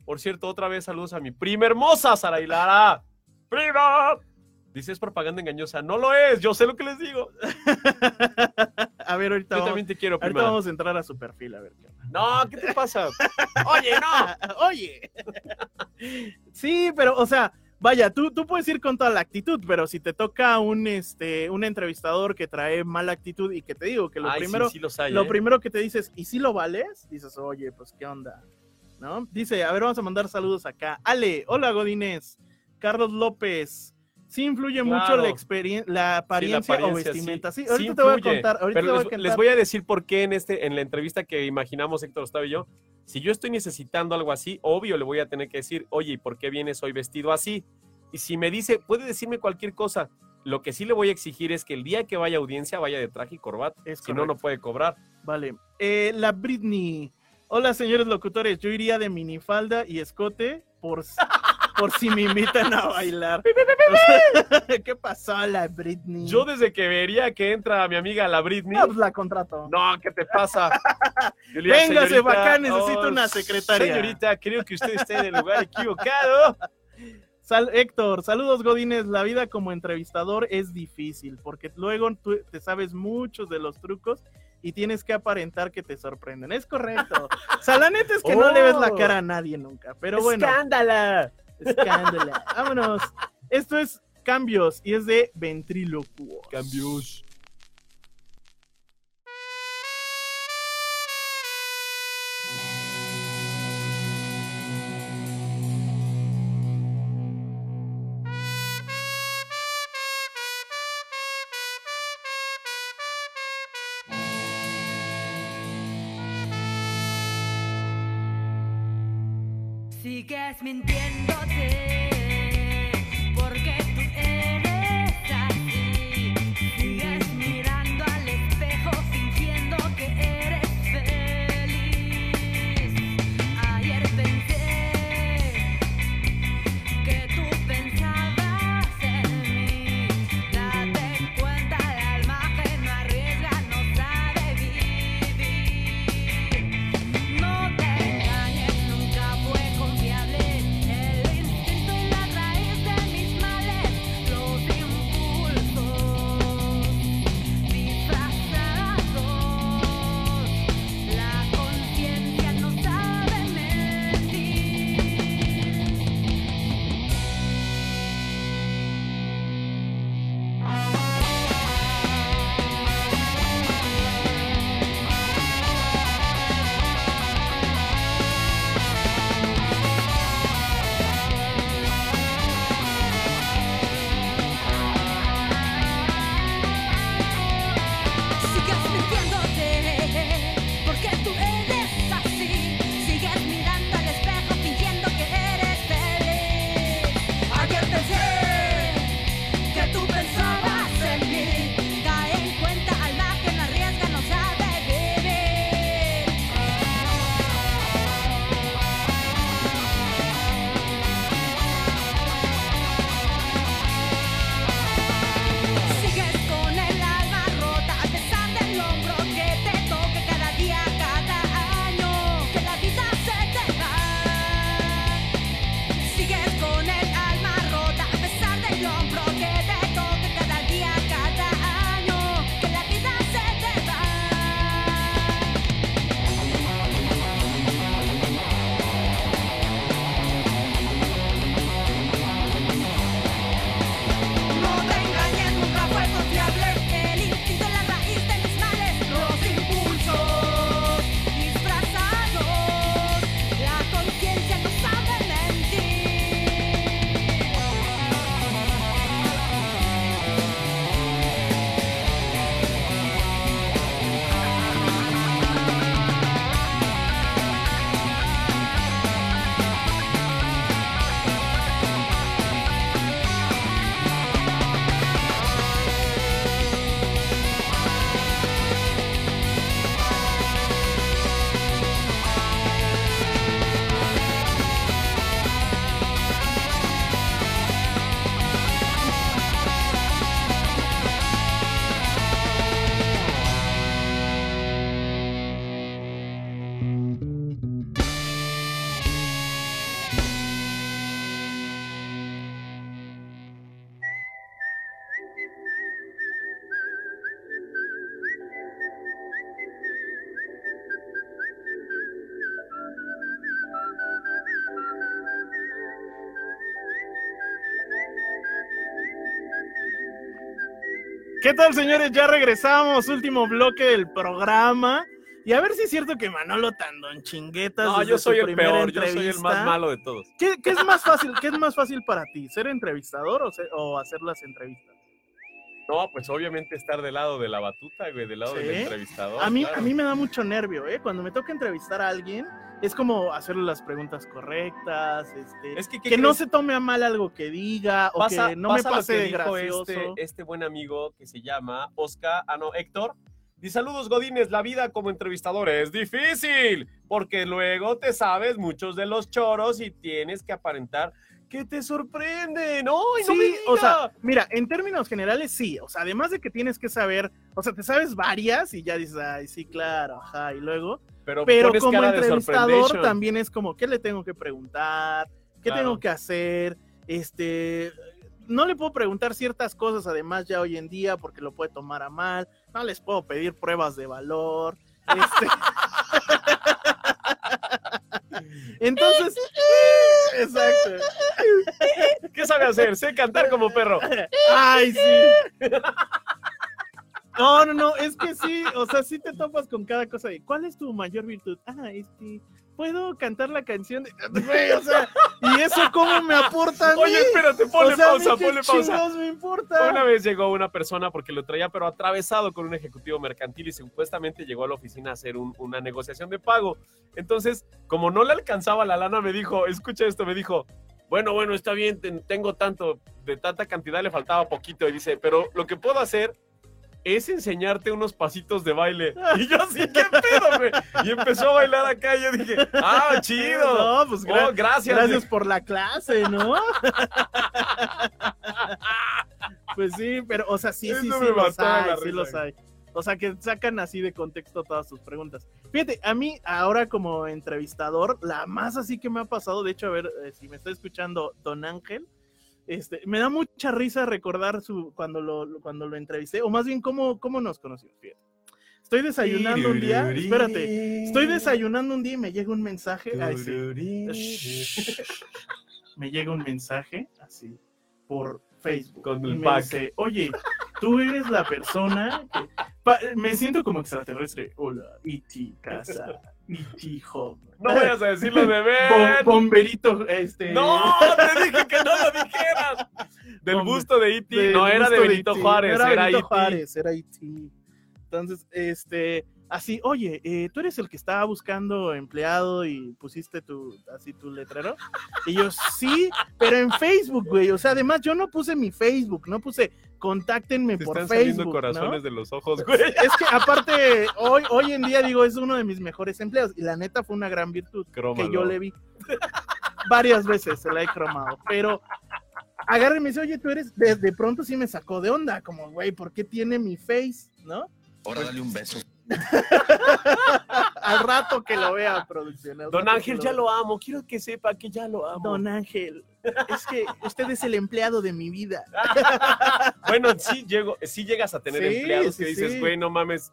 Por cierto, otra vez saludos a mi prima hermosa, Sara Hilara. ¡Prima! Dice, es propaganda engañosa. No lo es, yo sé lo que les digo. [LAUGHS]
A ver, ahorita,
Yo
vamos,
también te quiero,
ahorita
prima.
vamos a entrar a su perfil, a ver qué onda.
No, ¿qué te pasa? [LAUGHS] Oye, no. [LAUGHS]
Oye. sí, pero, o sea, vaya, tú, tú puedes ir con toda la actitud, pero si te toca un, este, un entrevistador que trae mala actitud y que te digo que lo
Ay, sí,
primero,
sí los hay,
lo
¿eh?
primero que te dices, ¿y si lo vales? Dices, oye, pues, ¿qué onda? ¿No? Dice, a ver, vamos a mandar saludos acá. Ale, hola Godínez. Carlos López. Sí influye mucho la experiencia, la apariencia, o
apariencia,
vestimenta. Sí,
Sí
ahorita te voy a contar. Ahorita
Pero
te voy a
les, voy a decir por qué en, este, en la entrevista que imaginamos Héctor Ostavo y yo. Si yo estoy necesitando algo así, obvio le voy a tener que decir, oye, ¿y por qué vienes hoy vestido así? Y si me dice, puede decirme cualquier cosa. Lo que sí le voy a exigir es que el día que vaya a audiencia vaya de traje y corbata. Si no, no puede cobrar.
Vale. Eh, la Britney. Hola, señores locutores. Yo iría de minifalda y escote por, por si me invitan a bailar. [LAUGHS] ¿Qué pasó, la Britney?
Yo desde que vería que entra mi amiga la Britney.
No, pues la contrato.
No, ¿qué te pasa? Diría,
Véngase
"Señorita,
acá, necesito una secretaria".
Señorita, creo que usted está en el lugar equivocado. [LAUGHS]
Sal- Héctor, saludos Godines. La vida como entrevistador es difícil porque luego tú te sabes muchos de los trucos y tienes que aparentar que te sorprenden. Es correcto. O sea, la neta es que no le ves la [LAUGHS]
Oh.
cara a nadie nunca. Pero bueno,
¡Escándala!
Escándalo. Vámonos. Esto es Cambios y es de Ventrílocuo.
Cambios.
Sigues mintiéndote
¿Qué tal, señores? Ya regresamos. Último bloque del programa. Y a ver si es cierto que Manolo Tandón chinguetas.
No, yo soy el peor, yo soy el más malo de todos.
¿Qué, qué es más fácil? ¿Qué es más fácil para ti? ¿Ser entrevistador o, ser- o hacer las entrevistas?
No, pues obviamente estar del lado de la batuta, güey, del lado del entrevistador.
A mí,
claro.
a mí me da mucho nervio, ¿eh? Cuando me toca entrevistar a alguien, es como hacerle las preguntas correctas, este,
Es que, ¿qué
que no se tome a mal algo que diga, o que no me
pasa
pase de
dijo
gracioso.
Este, este buen amigo que se llama Oscar, ah no, Héctor. Dice, saludos Godines, la vida como entrevistador es difícil, porque luego te sabes muchos de los choros y tienes que aparentar que te sorprenden. ¡Ay, no me
Sí, o sea, mira, en términos generales sí, o sea, además de que tienes que saber, o sea, te sabes varias y ya dices, ay, sí, claro, ajá, y luego,
pero,
pero como entrevistador también es como, ¿qué le tengo que preguntar? ¿Qué
Claro.
tengo que hacer? Este, no le puedo preguntar ciertas cosas además ya hoy en día porque lo puede tomar a mal, no les puedo pedir pruebas de valor. Este... [LAUGHS] [LAUGHS] [LAUGHS] Entonces, [LAUGHS] exacto.
¿Qué sabe hacer? Sé cantar como perro.
Ay, sí. [LAUGHS] No, no, no, es que sí, o sea, sí te topas con cada cosa de ¿cuál es tu mayor virtud? Ah, este, puedo cantar la canción de [LAUGHS] Güey, o sea, ¿y eso cómo me aporta a mí?
Oye, espérate, ponle
o sea, ¿a mí
pausa, ponle pausa.
me importa?
Una vez llegó una persona porque lo traía pero atravesado con un ejecutivo mercantil y supuestamente llegó a la oficina a hacer un- una negociación de pago. Entonces, como no le alcanzaba la lana, me dijo, escucha esto, me dijo, bueno, bueno, está bien, ten- tengo tanto, de tanta cantidad le faltaba poquito. Y dice, pero lo que puedo hacer es enseñarte unos pasitos de baile. [LAUGHS] Y yo así, ¿qué pedo, güey? Y empezó a bailar acá y yo dije, ah, chido. [LAUGHS]
No, pues gra-
Oh, gracias.
gracias por la clase, ¿no? [LAUGHS] pues sí, pero, o sea, sí, sí,
Eso
sí
me
los hay, sí los hay. O sea, que sacan así de contexto todas sus preguntas. Fíjate, a mí ahora como entrevistador, la más así que me ha pasado, de hecho, a ver eh, si me está escuchando Don Ángel, este, me da mucha risa recordar su, cuando, lo, cuando lo entrevisté, o más bien cómo, cómo nos conocimos. Fíjate. Estoy desayunando un día, espérate, estoy desayunando un día y me llega un mensaje. ay, sí. [LAUGHS] me llega un mensaje así por Facebook.
Con
y me
pack.
dice, oye, tú eres la persona que... me siento como extraterrestre. Hola, E.T. casa, [LAUGHS] Home.
No vayas a decirlo de
Bom-
ver.
bomberito, este...
No, te dije que no lo dijeras. Del busto de Iti.
del
no era de Benito Juárez, era,
era
E.T.
Entonces, este, así, oye, eh, tú eres el que estaba buscando empleado y pusiste tu, así tu letrero. Y yo, sí, pero en Facebook, güey. O sea, además yo no puse mi Facebook, no puse contáctenme
Te
por
están saliendo
Facebook.
corazones
¿no?
de los ojos, güey.
Es que aparte, hoy, hoy en día digo, es uno de mis mejores empleados. Y la neta fue una gran virtud que yo le vi. Varias veces se la he cromado. Pero agarra y me dice, oye, tú eres. De, de pronto sí me sacó de onda, como, güey, ¿por qué tiene mi face? ¿No?
Ahora dale un beso.
Al rato que lo vea, producción.
Don Ángel, ya lo amo. Quiero que sepa que ya lo amo.
Don Ángel, es que usted es el empleado de mi vida. [LAUGHS]
Bueno, sí, llego, sí llegas a tener
Sí,
empleados
sí,
que dices,
sí.
güey, no mames.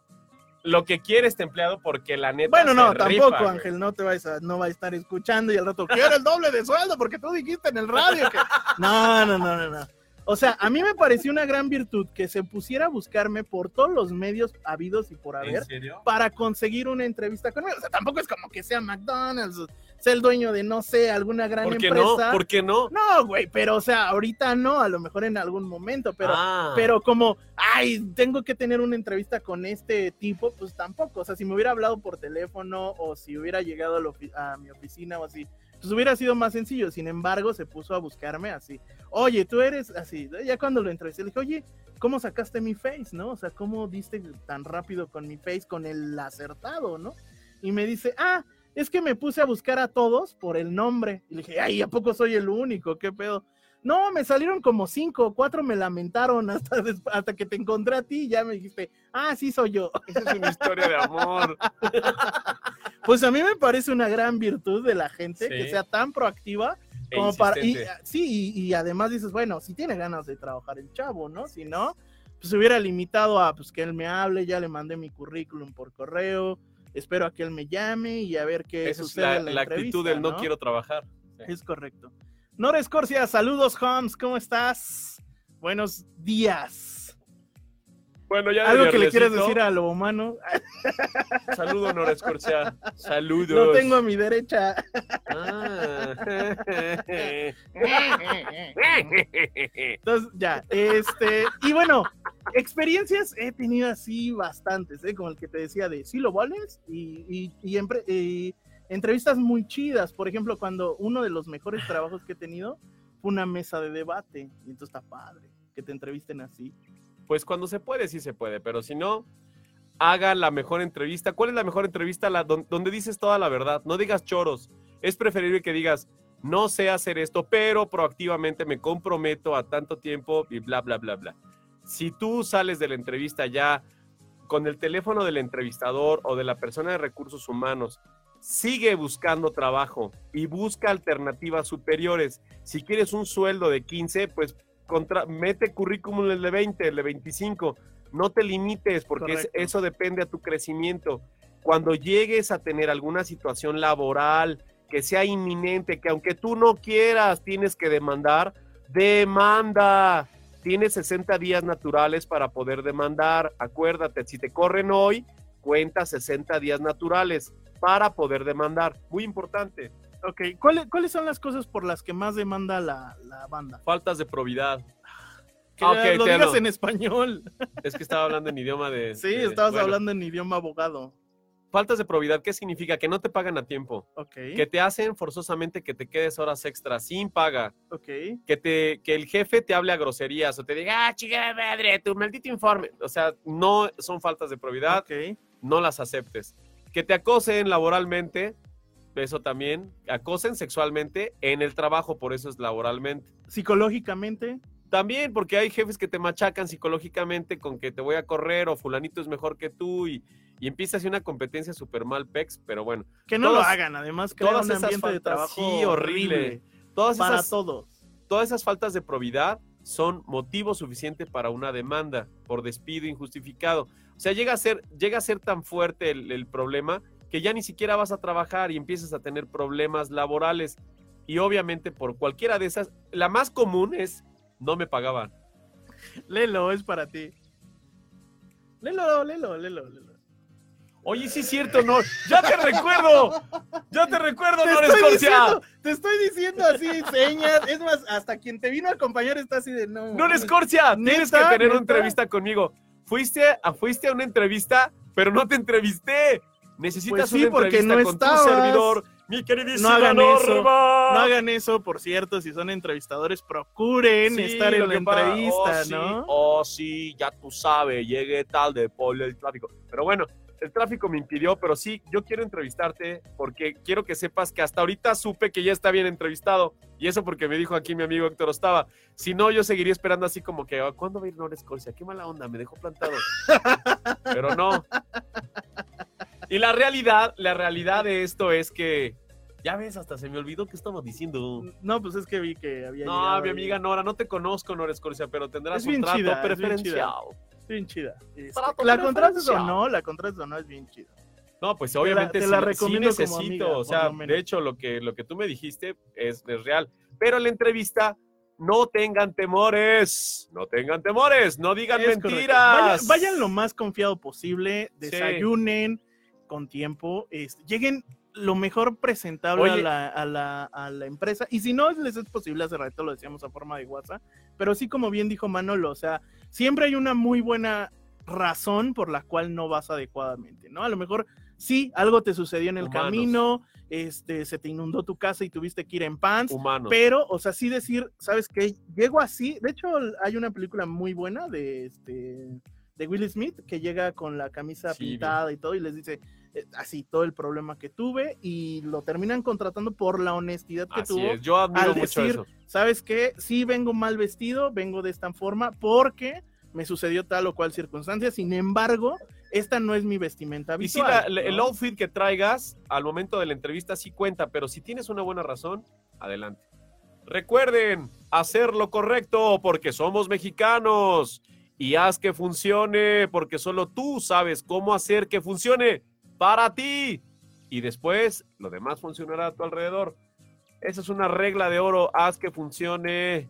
Lo que quiere este empleado porque la neta.
Bueno, no, tampoco. Ángel, no te vayas a, no va a estar escuchando y al rato, quiero el doble de sueldo porque tú dijiste en el radio que... No, no, no, no, no. O sea, a mí me pareció una gran virtud que se pusiera a buscarme por todos los medios habidos y por haber para conseguir una entrevista conmigo. O sea, tampoco es como que sea McDonald's, sea el dueño de, no sé, alguna gran
¿Por qué no?
empresa.
¿Por qué no?
No, güey, pero o sea, ahorita no, a lo mejor en algún momento, pero
Ah.
pero como, ay, tengo que tener una entrevista con este tipo, pues tampoco. O sea, si me hubiera hablado por teléfono o si hubiera llegado a, a mi oficina o así, pues hubiera sido más sencillo. Sin embargo, se puso a buscarme así. Oye, tú eres así. Ya cuando lo entrevisté, le dije, oye, ¿cómo sacaste mi face, no? O sea, ¿cómo diste tan rápido con mi face, con el acertado, no? Y me dice, ah, es que me puse a buscar a todos por el nombre. Y le dije, ay, ¿a poco soy el único? ¿Qué pedo? No, me salieron como cinco, cuatro me lamentaron hasta, hasta que te encontré a ti y ya me dijiste, ah, sí soy yo.
Esa es una historia de amor. [LAUGHS]
Pues a mí me parece una gran virtud de la gente
Sí.
que sea tan proactiva
E
como para... Y, sí, y, y además dices, bueno, si tiene ganas de trabajar el chavo, ¿no? Si no, pues se hubiera limitado a pues que él me hable, ya le mandé mi currículum por correo, espero a que él me llame y a ver qué
Esa es
sucede
la,
en la,
la actitud del no,
¿no?
quiero trabajar.
Es correcto. Nora Escorcia, saludos, Holmes, ¿cómo estás? Buenos días.
Bueno, ya
¿Algo que le
viernesito,
decir a lo humano?
Saludo, Nora Escorcia. Saludos.
Lo tengo a mi derecha.
Ah.
Entonces, ya, este, y bueno, experiencias he tenido así bastantes, ¿eh? como el que te decía de sí lo vales y, y- y y entrevistas muy chidas. Por ejemplo, cuando uno de los mejores trabajos que he tenido fue una mesa de debate. Y entonces está padre que te entrevisten así.
Pues cuando se puede, sí se puede, pero si no, haga la mejor entrevista. ¿Cuál es la mejor entrevista? La, don- donde dices toda la verdad, no digas choros. Es preferible que digas, no sé hacer esto, pero proactivamente me comprometo a tanto tiempo y bla, bla, bla, bla. Si tú sales de la entrevista ya con el teléfono del entrevistador o de la persona de recursos humanos, sigue buscando trabajo y busca alternativas superiores. Si quieres un sueldo de 15, pues contra- mete currículum el de 20, el de 25. No te limites porque es- eso depende a tu crecimiento. Cuando llegues a tener alguna situación laboral que sea inminente, que aunque tú no quieras, tienes que demandar, demanda. Tienes 60 días naturales para poder demandar. Acuérdate, si te corren hoy, cuenta 60 días naturales para poder demandar. Muy importante.
Ok, ¿cuáles, cuáles son las cosas por las que más demanda la, la banda?
Faltas de probidad.
Que
Ok,
lo digas en español.
Es que estaba hablando en idioma de. [LAUGHS]
Sí,
de-
estabas
bueno.
hablando en idioma abogado.
Faltas de probidad, ¿qué significa? Que no te pagan a tiempo.
Ok,
Que te hacen forzosamente que te quedes horas extras sin paga.
ok.
Que, te, que el jefe te hable a groserías o te diga, ah, chica madre, tu maldito informe. O sea, no son faltas de probidad,
ok.
no las aceptes. Que te acosen laboralmente, eso también. Acosen sexualmente en el trabajo, por eso es laboralmente.
Psicológicamente,
También porque hay jefes que te machacan psicológicamente con que te voy a correr o fulanito es mejor que tú y, y empieza así una competencia súper mal pex, pero bueno,
que no
Todas-
lo hagan, además crea
todas
un
esas
ambiente de trabajo
sí, horrible.
horrible
todas
para
esas,
todos.
todas esas faltas de probidad son motivo suficiente para una demanda por despido injustificado. O sea, llega a ser, llega a ser tan fuerte el, el problema que ya ni siquiera vas a trabajar y empiezas a tener problemas laborales. Y obviamente por cualquiera de esas, la más común es no me pagaban.
Lelo, es para ti. Lelo, lelo, lelo, lelo.
Oye, sí es cierto, no. Ya te recuerdo. Ya te recuerdo,
Te
no
estoy,
Corsia.
diciendo, te estoy diciendo así, señas. Es más, hasta quien te vino a acompañar está así de no.
No Corsia. Tienes que
¿Neta?
tener una entrevista conmigo. Fuiste a, fuiste a una entrevista, pero no te entrevisté. Necesitas
Pues sí,
una
porque no
con
estabas.
tu servidor, mi queridísimo
No hagan eso. No hagan eso, por cierto, si son entrevistadores, procuren
Sí,
estar en la entrevista,
oh, sí,
¿no?
Oh, sí, ya tú sabes, llegué tarde por el tráfico. Pero bueno, el tráfico me impidió, pero sí, yo quiero entrevistarte porque quiero que sepas que hasta ahorita supe que ya está bien entrevistado. Y eso porque me dijo aquí mi amigo Héctor Ostava. Si no, yo seguiría esperando así como que, "Ah, ¿cuándo va a ir Nores Corsia? Qué mala onda, me dejó plantado. [LAUGHS] pero no. Y la realidad, la realidad de esto es que, ya ves, hasta se me olvidó que estamos diciendo.
No, pues es que vi que había
No,
llegado
mi
ahí.
amiga Nora, no te conozco, Nores Corsia, pero tendrás
Es
un
bien
trato
chida, es bien
preferencial.
Es bien chida. Este, la contratas o
preferencial.
no, la contratas o no es bien chida.
No, pues
la-
obviamente
te
sí,
la
sí
recomiendo como
necesito,
amiga,
o sea, de hecho lo que, lo que tú me dijiste es, es real. Pero la entrevista, no tengan temores, no tengan temores, no digan
Es
mentiras.
Vayan, vayan lo más confiado posible,
Sí.
Con tiempo, este, lleguen lo mejor presentable a la, a, la, a la empresa. Y si no les es posible, hace rato lo decíamos a forma de WhatsApp, pero sí como bien dijo Manolo, o sea, siempre hay una muy buena razón por la cual no vas adecuadamente, ¿no? A lo mejor sí, algo te sucedió en el
Humanos.
camino, este, se te inundó tu casa y tuviste que ir en pants,
Humanos.
pero, o sea, sí decir, ¿sabes qué? Llego así. De hecho, hay una película muy buena de este de Will Smith que llega con la camisa
Sí,
pintada y todo y les dice eh, así todo el problema que tuve y lo terminan contratando por la honestidad que
Así
tuvo.
es, yo admiro
al
mucho
decir,
eso.
¿Sabes qué? Sí vengo mal vestido, vengo de esta forma porque me sucedió tal o cual circunstancia. Sin embargo, esta no es mi vestimenta
Y sí,
habitual.
la- la- el
¿no?
outfit que traigas al momento de la entrevista sí cuenta, pero si tienes una buena razón, adelante. Recuerden, hacer lo correcto porque somos mexicanos y haz que funcione porque solo tú sabes cómo hacer que funcione para ti y después lo demás funcionará a tu alrededor. Esa es una regla de oro, haz que funcione.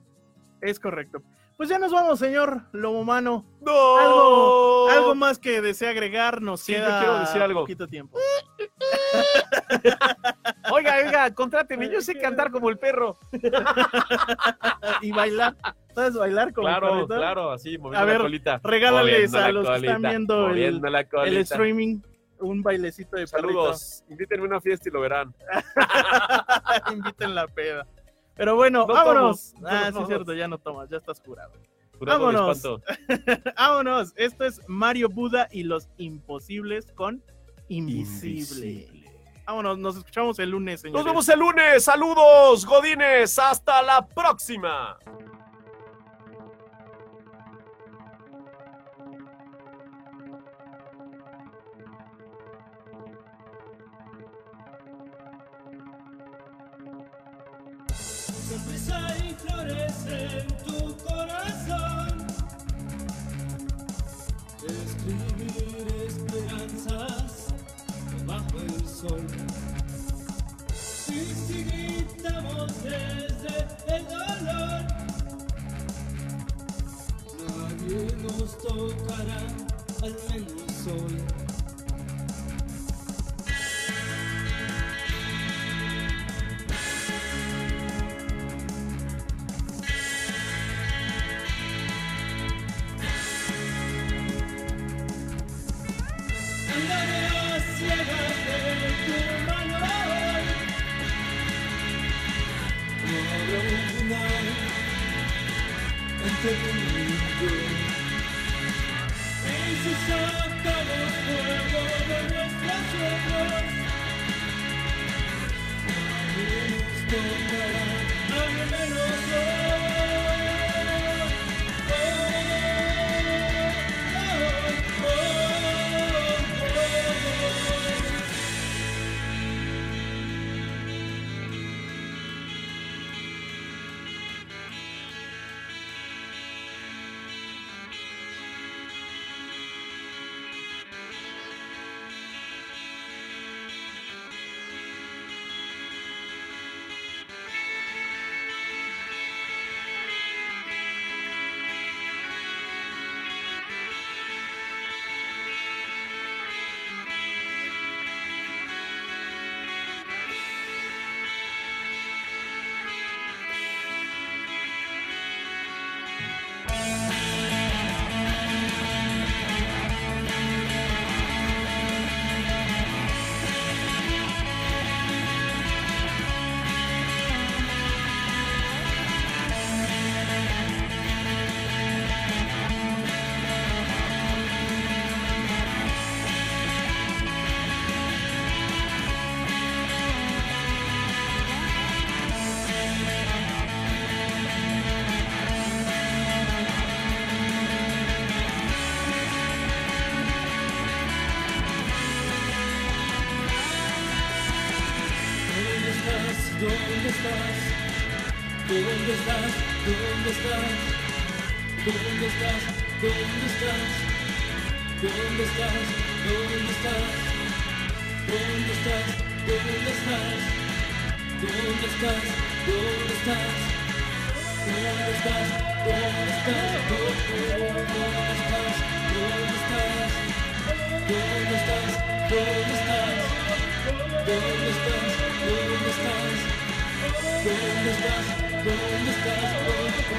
Es correcto. Pues ya nos vamos, señor Lobo Humano.
¡No!
Algo, algo más que desea agregar, nos
Sí, yo
queda
quiero decir algo.
poquito tiempo.
Oiga, oiga, contráteme, yo sé cantar como el perro.
y bailar. ¿Sabes bailar como
Claro,
perrito?
claro, así, moviendo
A ver,
la colita.
Regálales
Moviendo
a los que están viendo el, el streaming un bailecito de
Saludos, invítenme a una fiesta y lo verán.
perrito. [LAUGHS] Inviten la peda. Pero bueno,
No
vámonos.
tomo, no
ah, sí,
tomo.
es cierto, ya no tomas, ya estás curado. Vámonos. [LAUGHS] Vámonos. Esto es Mario Buda y los imposibles con Invisible. Vámonos, nos escuchamos el lunes, señores.
Nos vemos el lunes. Saludos, Godines. Hasta la próxima.
Sonrisa y sol cara, almeno un sol ¿Dónde estás? ¿Dónde estás? ¿Dónde estás? ¿Dónde estás? ¿Dónde estás? ¿Dónde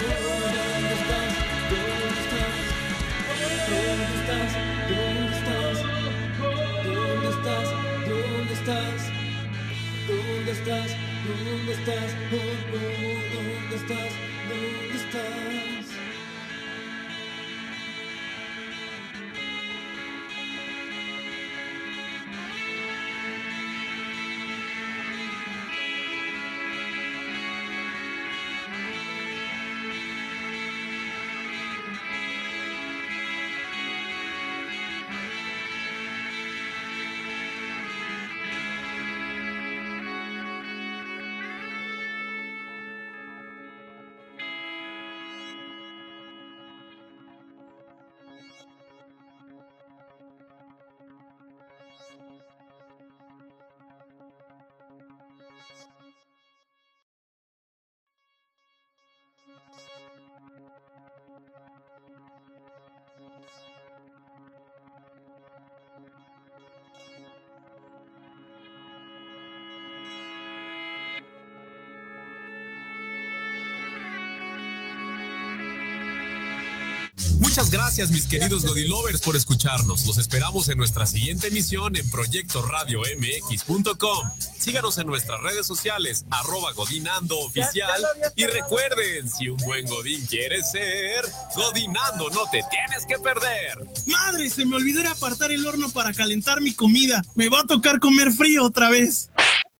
estás? ¿Dónde estás? ¿Dónde estás? ¿Dónde estás? ¿Dónde estás? ¿Dónde estás? ¿Dónde estás? ¿Dónde estás? Oh, oh, ¿Dónde estás? ¿Dónde estás?
Muchas gracias, mis queridos Godilovers, por escucharnos. Los esperamos en nuestra siguiente emisión en Proyecto Radio MX.com. Síganos en nuestras redes sociales, arroba Godinando Oficial. Y recuerden, si un buen Godín quiere ser, Godinando no te tienes que perder.
Madre, se me olvidó apartar el horno para calentar mi comida. Me va a tocar comer frío otra vez.